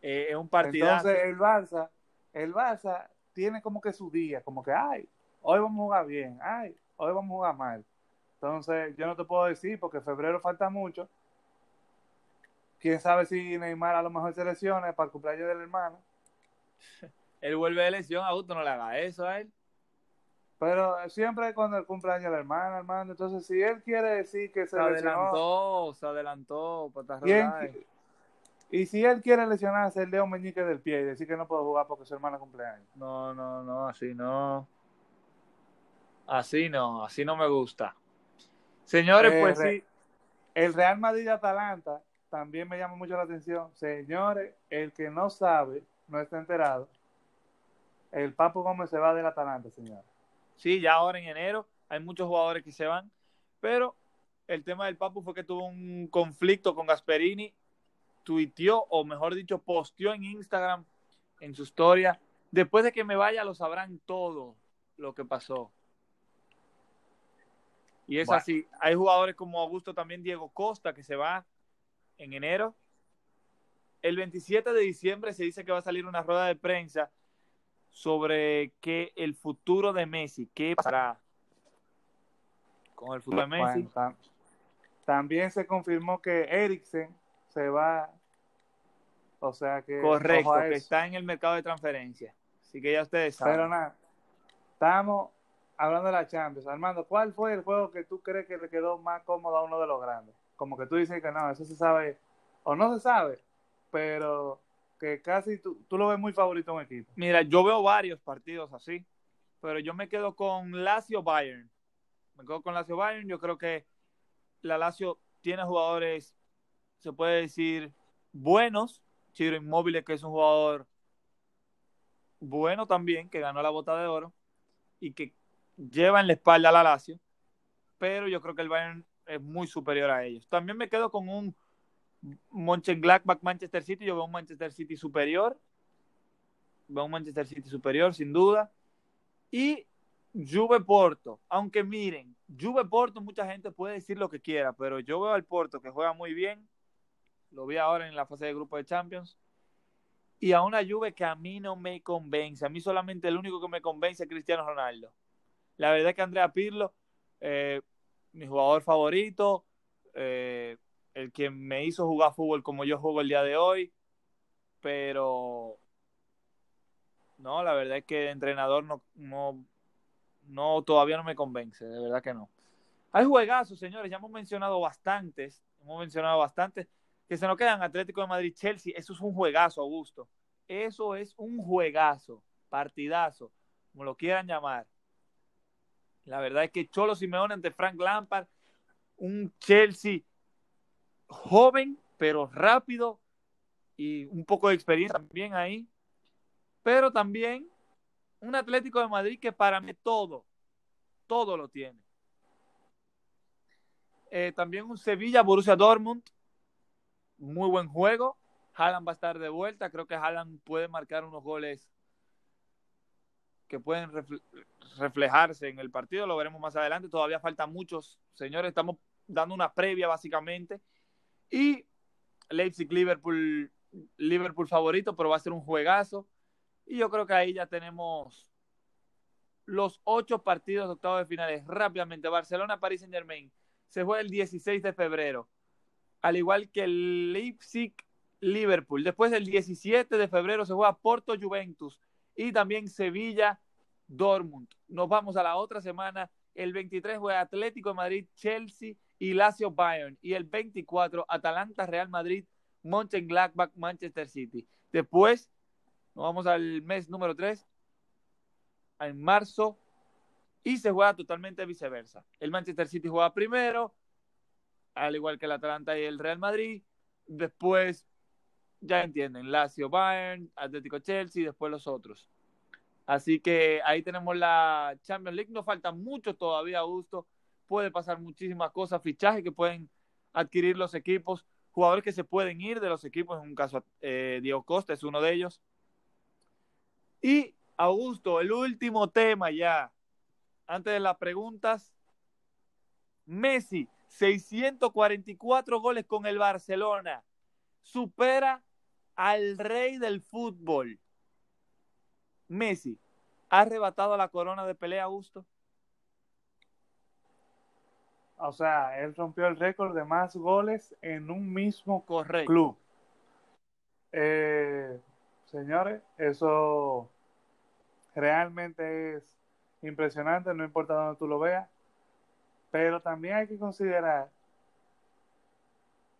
Eh, es un partido. Entonces el Barça, el Barça tiene como que su día, como que, ay, hoy vamos a jugar bien, ay, hoy vamos a jugar mal. Entonces yo no te puedo decir porque febrero falta mucho. Quién sabe si Neymar a lo mejor se lesiona para el cumpleaños del hermano. él vuelve de lesión, a no le haga eso a él. Pero siempre cuando el cumpleaños la hermana, hermano. Entonces, si él quiere decir que se, se adelantó, se adelantó, y, y si él quiere lesionarse el dedo meñique del pie y decir que no puede jugar porque su hermana cumpleaños. No, no, no, así no. Así no, así no me gusta. Señores, eh, pues sí. El Real Madrid-Atalanta también me llama mucho la atención. Señores, el que no sabe, no está enterado. El Papo Gómez se va del Atalanta, señores. Sí, ya ahora en enero hay muchos jugadores que se van, pero el tema del Papu fue que tuvo un conflicto con Gasperini, tuiteó, o mejor dicho, posteó en Instagram, en su historia, después de que me vaya lo sabrán todo lo que pasó. Y es así. Hay jugadores como Augusto, también Diego Costa, que se va en enero. El 27 de diciembre se dice que va a salir una rueda de prensa sobre que el futuro de Messi, qué pasará con el futuro de Messi. también se confirmó que Eriksen se va, o sea que... Correcto, que está en el mercado de transferencia. Así que ya ustedes saben. Pero nada, estamos hablando de la Champions. Armando, ¿cuál fue el juego que tú crees que le quedó más cómodo a uno de los grandes? Como que tú dices que no, eso se sabe, o no se sabe, pero que casi tú, tú lo ves muy favorito en un equipo. Mira, yo veo varios partidos así, pero yo me quedo con Lazio Bayern. Me quedo con Lazio Bayern. Yo creo que la Lazio tiene jugadores, se puede decir, buenos. Chiro Inmóvil, que es un jugador bueno también, que ganó la bota de oro y que lleva en la espalda a la Lazio, pero yo creo que el Bayern es muy superior a ellos. También me quedo con un Mönchengladbach Manchester City, yo veo un Manchester City superior, veo un Manchester City superior sin duda, y Juve Porto, aunque miren, Juve Porto mucha gente puede decir lo que quiera, pero yo veo al Porto que juega muy bien, lo vi ahora en la fase de grupo de Champions, y a una Juve que a mí no me convence, a mí solamente el único que me convence es Cristiano Ronaldo. La verdad es que Andrea Pirlo, eh, mi jugador favorito, eh, el que me hizo jugar fútbol como yo juego el día de hoy, pero no, la verdad es que el entrenador no, no, todavía no me convence, de verdad que no. Hay juegazos, señores, ya hemos mencionado bastantes, hemos mencionado bastantes, que se nos quedan Atlético de Madrid, Chelsea, eso es un juegazo, Augusto. Eso es un juegazo, partidazo, como lo quieran llamar. La verdad es que Cholo Simeone ante Frank Lampard, un Chelsea joven, pero rápido y un poco de experiencia también ahí. Pero también un Atlético de Madrid que para mí todo, todo lo tiene. Eh, también un Sevilla, Borussia Dortmund, muy buen juego. Haaland va a estar de vuelta. Creo que Haaland puede marcar unos goles que pueden reflejarse en el partido, lo veremos más adelante, todavía faltan muchos, señores, estamos dando una previa básicamente, y Leipzig, Liverpool, Liverpool favorito, pero va a ser un juegazo, y yo creo que ahí ya tenemos los ocho partidos de octavos de finales rápidamente, Barcelona, París Saint Germain, se juega el 16 de febrero, al igual que Leipzig, Liverpool, después el 17 de febrero se juega Porto Juventus, y también Sevilla, Dortmund. Nos vamos a la otra semana. El 23 juega Atlético de Madrid, Chelsea y Lazio Bayern. Y el 24 Atalanta, Real Madrid, Mönchengladbach, Manchester City. Después nos vamos al mes número 3, en marzo, y se juega totalmente viceversa. El Manchester City juega primero, al igual que el Atalanta y el Real Madrid. Después ya entienden, Lazio Bayern, Atlético Chelsea, después los otros. Así que ahí tenemos la Champions League. No falta mucho todavía, Augusto. Puede pasar muchísimas cosas, fichajes que pueden adquirir los equipos, jugadores que se pueden ir de los equipos. En un caso, eh, Diego Costa es uno de ellos. Y Augusto, el último tema ya. Antes de las preguntas, Messi, 644 goles con el Barcelona. Supera al rey del fútbol. Messi, ¿ha arrebatado la corona de pelea, Augusto? O sea, él rompió el récord de más goles en un mismo club. Eh, señores, eso realmente es impresionante, no importa dónde tú lo veas, pero también hay que considerar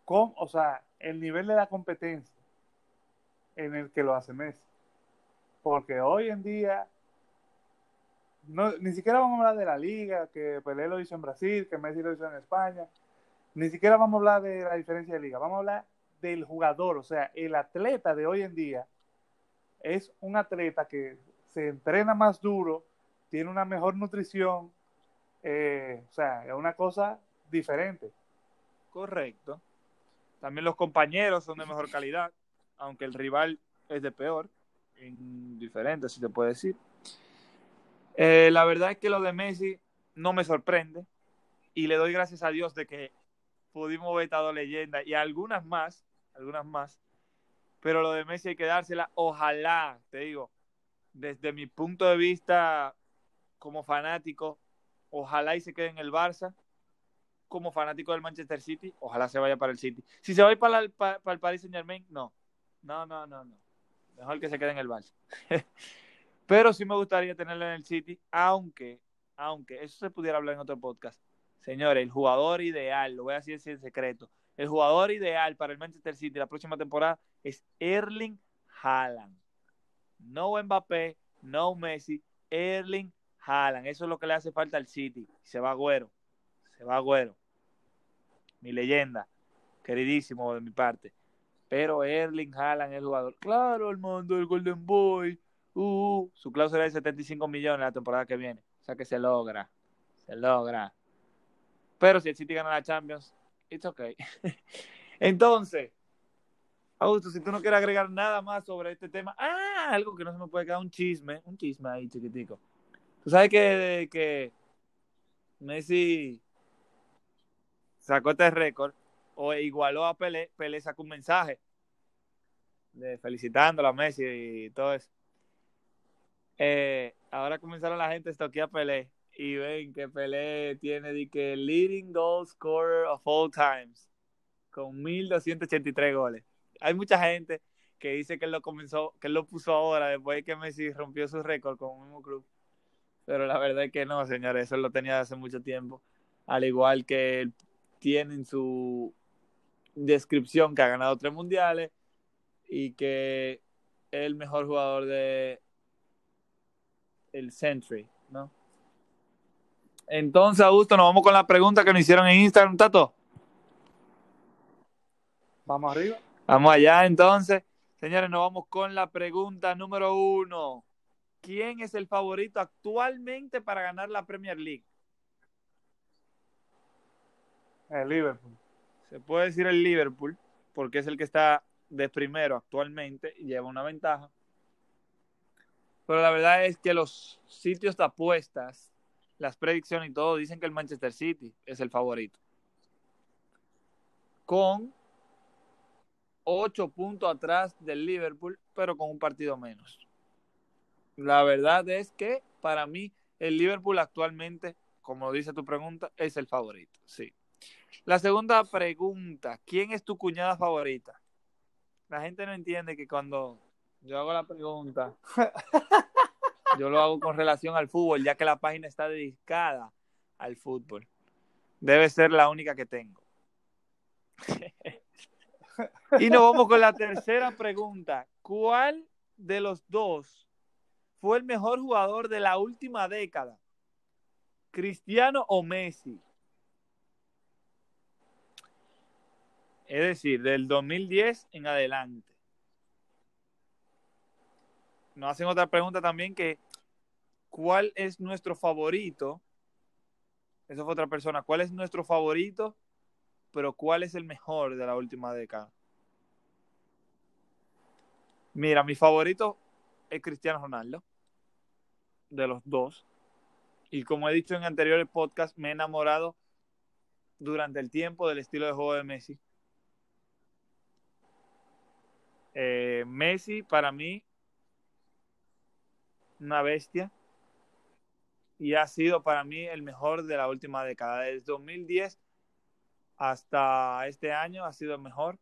cómo, o sea, el nivel de la competencia en el que lo hace Messi. Porque hoy en día, ni siquiera vamos a hablar de la liga, que Pelé lo hizo en Brasil, que Messi lo hizo en España, ni siquiera vamos a hablar de la diferencia de liga, vamos a hablar del jugador, o sea, el atleta de hoy en día es un atleta que se entrena más duro, tiene una mejor nutrición, eh, o sea, es una cosa diferente. Correcto. También los compañeros son de mejor calidad aunque el rival es de peor, indiferente, si te puede decir. Eh, la verdad es que lo de Messi no me sorprende y le doy gracias a Dios de que pudimos ver esta leyenda y algunas más, algunas más, pero lo de Messi hay que dársela, ojalá, te digo, desde mi punto de vista como fanático, ojalá y se quede en el Barça, como fanático del Manchester City, ojalá se vaya para el City. Si se va a ir para, para el Paris Saint Germain, no, no, no, no, no. Mejor que se quede en el Barça. Pero sí me gustaría tenerlo en el City, aunque, aunque, eso se pudiera hablar en otro podcast. Señores, el jugador ideal, lo voy a decir en secreto, el jugador ideal para el Manchester City la próxima temporada es Erling Haaland. No Mbappé, no Messi, Erling Haaland. Eso es lo que le hace falta al City. Se va Güero, se va Güero. Mi leyenda, queridísimo de mi parte. Pero Erling Haaland es el jugador. Claro, el mando del Golden Boy. Uh, su cláusula es de 75 millones la temporada que viene. O sea que se logra. Se logra. Pero si el City gana la Champions, it's okay. Entonces, Augusto, si tú no quieres agregar nada más sobre este tema, ah, algo que no se me puede quedar, un chisme, un chisme ahí chiquitico. Tú sabes que, que Messi sacó este récord o igualó a Pelé, Pelé sacó un mensaje de felicitándolo a Messi y todo eso. Eh, ahora comenzaron la gente a estoquear Pelé y ven que Pelé tiene de que leading goal scorer of all times con 1283 goles. Hay mucha gente que dice que él lo comenzó, que él lo puso ahora después de que Messi rompió su récord con un mismo club. Pero la verdad es que no, señores, eso lo tenía hace mucho tiempo. Al igual que él tiene en su descripción que ha ganado tres mundiales y que es el mejor jugador de el Century, ¿no? Entonces, Augusto, nos vamos con la pregunta que nos hicieron en Instagram, Tato. Vamos arriba. Vamos allá, entonces. Señores, nos vamos con la pregunta número uno. ¿Quién es el favorito actualmente para ganar la Premier League? El Liverpool. Se puede decir el Liverpool, porque es el que está de primero actualmente y lleva una ventaja. Pero la verdad es que los sitios de apuestas, las predicciones y todo dicen que el Manchester City es el favorito. Con ocho puntos atrás del Liverpool, pero con un partido menos. La verdad es que para mí el Liverpool actualmente, como dice tu pregunta, es el favorito, sí. La segunda pregunta, ¿quién es tu cuñada favorita? La gente no entiende que cuando yo hago la pregunta, yo lo hago con relación al fútbol, ya que la página está dedicada al fútbol. Debe ser la única que tengo. y nos vamos con la tercera pregunta. ¿Cuál de los dos fue el mejor jugador de la última década? ¿Cristiano o Messi? Es decir, del 2010 en adelante. Nos hacen otra pregunta también que ¿cuál es nuestro favorito? Eso fue otra persona. ¿Cuál es nuestro favorito? Pero ¿cuál es el mejor de la última década? Mira, mi favorito es Cristiano Ronaldo. De los dos. Y como he dicho en anteriores podcasts, me he enamorado durante el tiempo del estilo de juego de Messi. Eh, Messi, para mí, una bestia. Y ha sido para mí el mejor de la última década. Desde 2010 hasta este año ha sido el mejor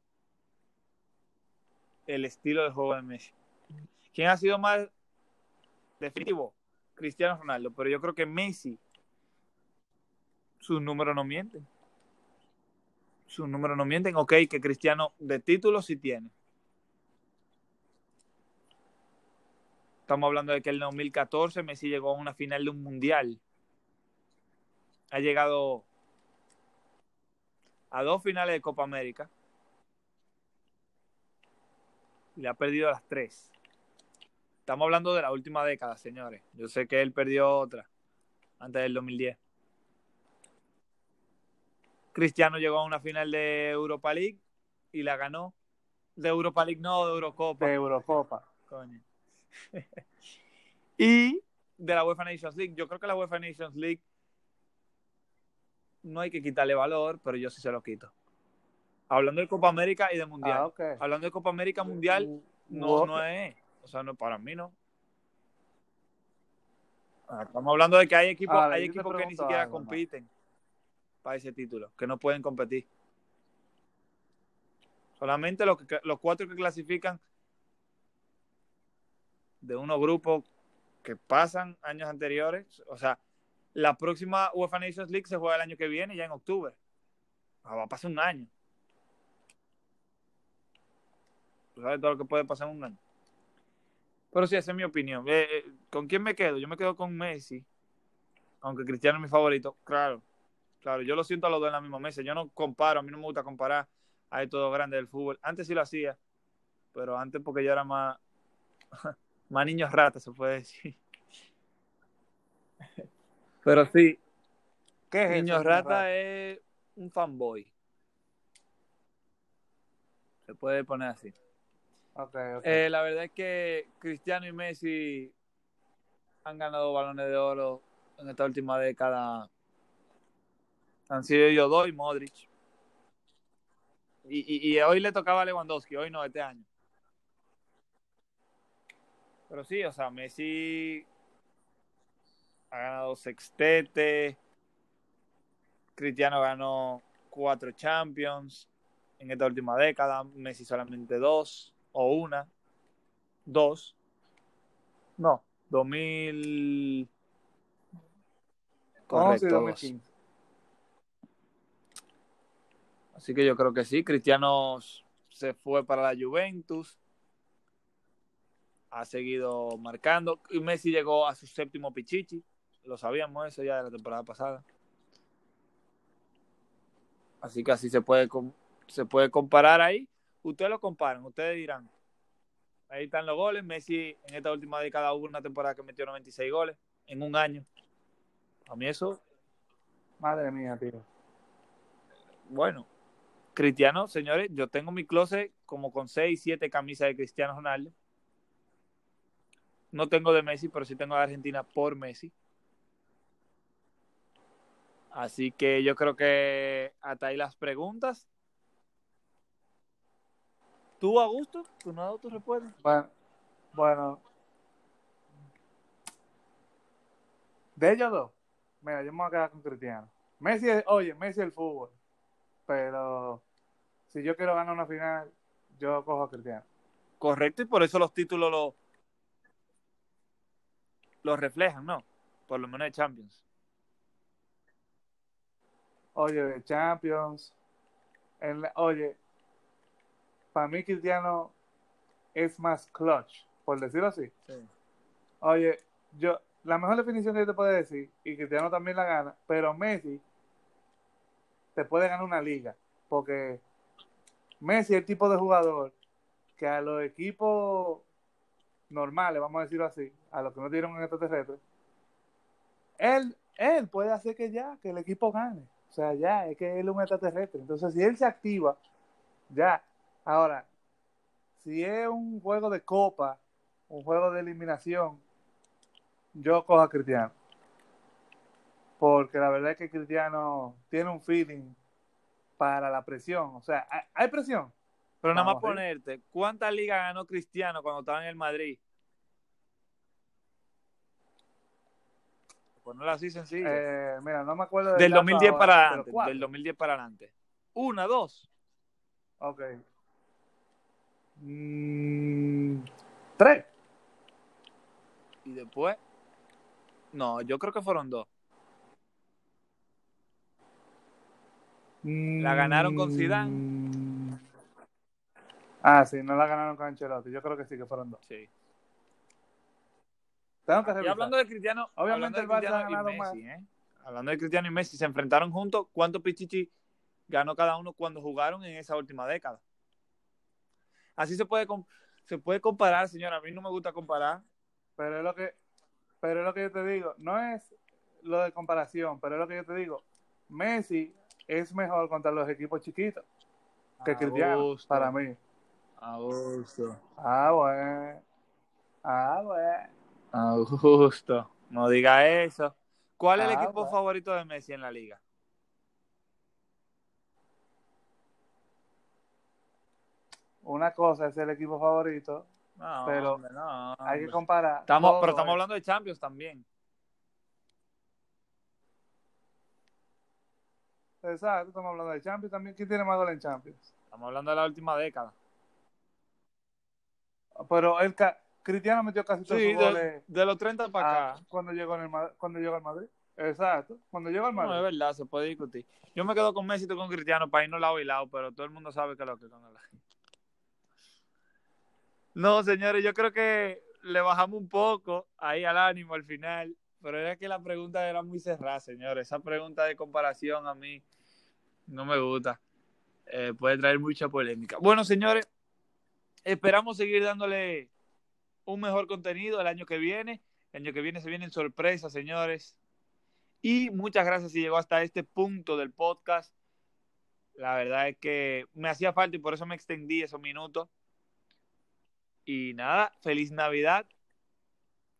el estilo de juego de Messi. ¿Quién ha sido más definitivo? Cristiano Ronaldo. Pero yo creo que Messi, sus números no mienten. Sus números no mienten. Ok, que Cristiano de título sí tiene. Estamos hablando de que en el 2014 Messi llegó a una final de un mundial. Ha llegado a dos finales de Copa América. Y le ha perdido las tres. Estamos hablando de la última década, señores. Yo sé que él perdió otra antes del 2010. Cristiano llegó a una final de Europa League y la ganó. De Europa League, no, de Eurocopa. De Eurocopa. Coño. y de la UEFA Nations League. Yo creo que la UEFA Nations League no hay que quitarle valor, pero yo sí se lo quito. Hablando de Copa América y de Mundial. Ah, okay. Hablando de Copa América Mundial, no, no es. O sea, no, para mí no. Ah, estamos hablando de que hay equipos, hay equipos que ni siquiera algo, man. compiten para ese título, que no pueden competir. Solamente los, que, los cuatro que clasifican de unos grupos que pasan años anteriores. O sea, la próxima UEFA Nations League se juega el año que viene, ya en octubre. Ah, Va a pasar un año. Tú sabes todo lo que puede pasar en un año. Pero sí, esa es mi opinión. Eh, eh, ¿Con quién me quedo? Yo me quedo con Messi. Aunque Cristiano es mi favorito. Claro, claro. Yo lo siento a los dos en la misma mesa. Yo no comparo, a mí no me gusta comparar a estos dos grandes del fútbol. Antes sí lo hacía, pero antes porque yo era más, Más niños rata, se puede decir. Pero sí. ¿Qué es Niños eso, rata es un fanboy. Se puede poner así. Ok, ok. Eh, la verdad es que Cristiano y Messi han ganado balones de oro en esta última década. Han sido ellos dos y Modric. Y, y- y hoy le tocaba a Lewandowski, hoy no, este año. Pero sí, o sea, Messi ha ganado sextete. Cristiano ganó cuatro Champions en esta última década. Messi solamente dos o una. Dos. No, 2000. 11 y Correcto, dos. 2015. Así que yo creo que sí. Cristiano se fue para la Juventus. Ha seguido marcando. Y Messi llegó a su séptimo pichichi. Lo sabíamos eso ya de la temporada pasada. Así que así se puede, se puede comparar ahí. Ustedes lo comparan, ustedes dirán. Ahí están los goles. Messi en esta última década hubo una temporada que metió 96 goles en un año. A mí eso, Madre mía, tío. bueno. Cristiano, señores, yo tengo mi closet como con 6, 7 camisas de Cristiano Ronaldo. No tengo de Messi, pero sí tengo de Argentina por Messi. Así que yo creo que hasta ahí las preguntas. ¿Tú, Augusto? ¿Tú no has dado tu respuesta? Bueno, bueno. De ellos dos, mira, yo me voy a quedar con Cristiano. Messi, es- oye, Messi es el fútbol. Pero si yo quiero ganar una final, yo cojo a Cristiano. Correcto, y por eso los títulos lo, lo reflejan, ¿no? Por lo menos de Champions. Oye, de Champions. en la- oye, para mí Cristiano es más clutch, por decirlo así. Oye, yo, la mejor definición que yo te puedo decir, y Cristiano también la gana, pero Messi te puede ganar una liga, porque Messi es el tipo de jugador que a los equipos normales, vamos a decirlo así, a los que no dieron en extraterrestre, él, él puede hacer que ya, que el equipo gane. O sea, ya, es que él es un extraterrestre. Entonces, si él se activa, ya. Ahora, si es un juego de copa, un juego de eliminación, yo cojo a Cristiano. Porque la verdad es que Cristiano tiene un feeling para la presión. O sea, hay, presión. Pero nada más ponerte, ¿cuántas ligas ganó Cristiano cuando estaba en el Madrid? Ponerlo así sencillo. Eh, mira, no me acuerdo del dato 2010 ahora, para adelante. Del 2010 para adelante. Una, dos. Ok. Mm, tres. Y después. No, yo creo que fueron dos. La ganaron con Zidane. Ah, sí, no la ganaron con Ancelotti. Yo creo que sí que fueron dos. Sí. Tengo que Y revisar. hablando de Cristiano, Obviamente el Barça ha y ganado Messi, ¿eh? Hablando de Cristiano y Messi, se enfrentaron juntos. ¿Cuántos pichichi ganó cada uno cuando jugaron en esa última década? Así se puede, se puede comparar, señora. A mí no me gusta comparar. Pero es lo que, pero es lo que yo te digo. No es lo de comparación, pero es lo que yo te digo. Messi es mejor contra los equipos chiquitos que Cristiano, Augusto, para mí. Augusto. Ah, bueno. Ah, bueno. Augusto. No diga eso. ¿Cuál es el Ah, equipo bueno. favorito de Messi en la liga? Una cosa es el equipo favorito, No, Pero hombre, no, hay que comparar. Estamos, todo pero estamos hablando de Champions también. Exacto, estamos hablando de Champions también. ¿Quién tiene más goles en Champions? Estamos hablando de la última década. Pero el ca- Cristiano metió casi todos Sí, sus goles de, de los 30 para acá. cuando llegó en el cuando llegó al Madrid. Exacto, cuando llegó al No, Madrid. es verdad, se puede discutir. Yo me quedo con Messi y tú con Cristiano para irnos lado y lado, pero todo el mundo sabe que es lo que con el No, señores, yo creo que le bajamos un poco ahí al ánimo al final, pero era que la pregunta era muy cerrada, señores. Esa pregunta de comparación a mí no me gusta. Eh, puede traer mucha polémica. Bueno, señores, esperamos seguir dándole un mejor contenido el año que viene. El año que viene se vienen sorpresas, señores. Y muchas gracias si llegó hasta este punto del podcast. La verdad es que me hacía falta y por eso me extendí esos minutos. Y nada, feliz Navidad.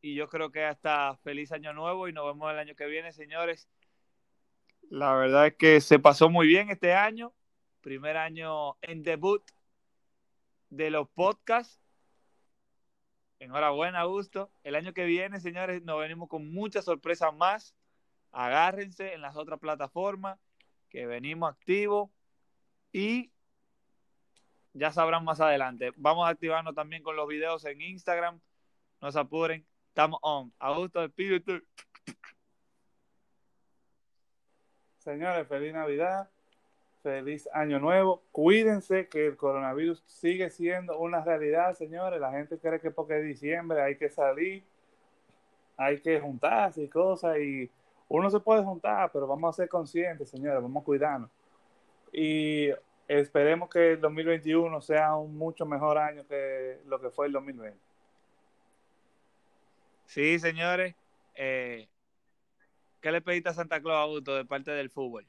Y yo creo que hasta feliz año nuevo y nos vemos el año que viene, señores. La verdad es que se pasó muy bien este año. Primer año en debut de los podcasts. Enhorabuena, Augusto. El año que viene, señores, nos venimos con muchas sorpresas más. Agárrense en las otras plataformas que venimos activos y ya sabrán más adelante. Vamos a activarnos también con los videos en Instagram. No se apuren. Estamos on. Augusto, espíritu. Señores, feliz Navidad. Feliz Año Nuevo. Cuídense que el coronavirus sigue siendo una realidad, señores. La gente cree que porque es diciembre hay que salir, hay que juntarse y cosas. Y uno se puede juntar, pero vamos a ser conscientes, señores. Vamos a cuidarnos. Y esperemos que el 2021 sea un mucho mejor año que lo que fue el 2020. Sí, señores. Eh, ¿Qué le pediste a Santa Claus, Augusto, de parte del fútbol?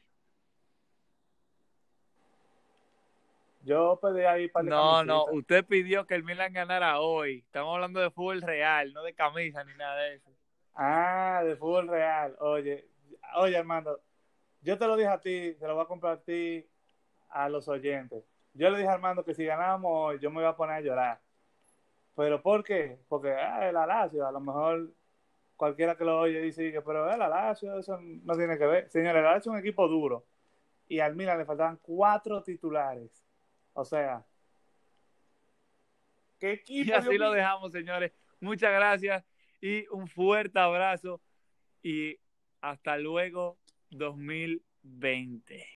Yo pedí ahí para No, no, usted pidió que el Milan ganara hoy. Estamos hablando de fútbol real, no de camisa ni nada de eso. Ah, de fútbol real. Oye, oye, Armando, yo te lo dije a ti, te lo voy a compartir a los oyentes. Yo le dije a Armando que si ganábamos hoy, yo me iba a poner a llorar. ¿Pero por qué? Porque ah, el Alacio, a lo mejor cualquiera que lo oye dice que, pero el Alacio, eso no tiene que ver. Señores, el Alacio es un equipo duro. Y al Milan le faltaban cuatro titulares o sea, ¿qué equipo? Y así lo dejamos, señores. Muchas gracias y un fuerte abrazo y hasta luego 2020.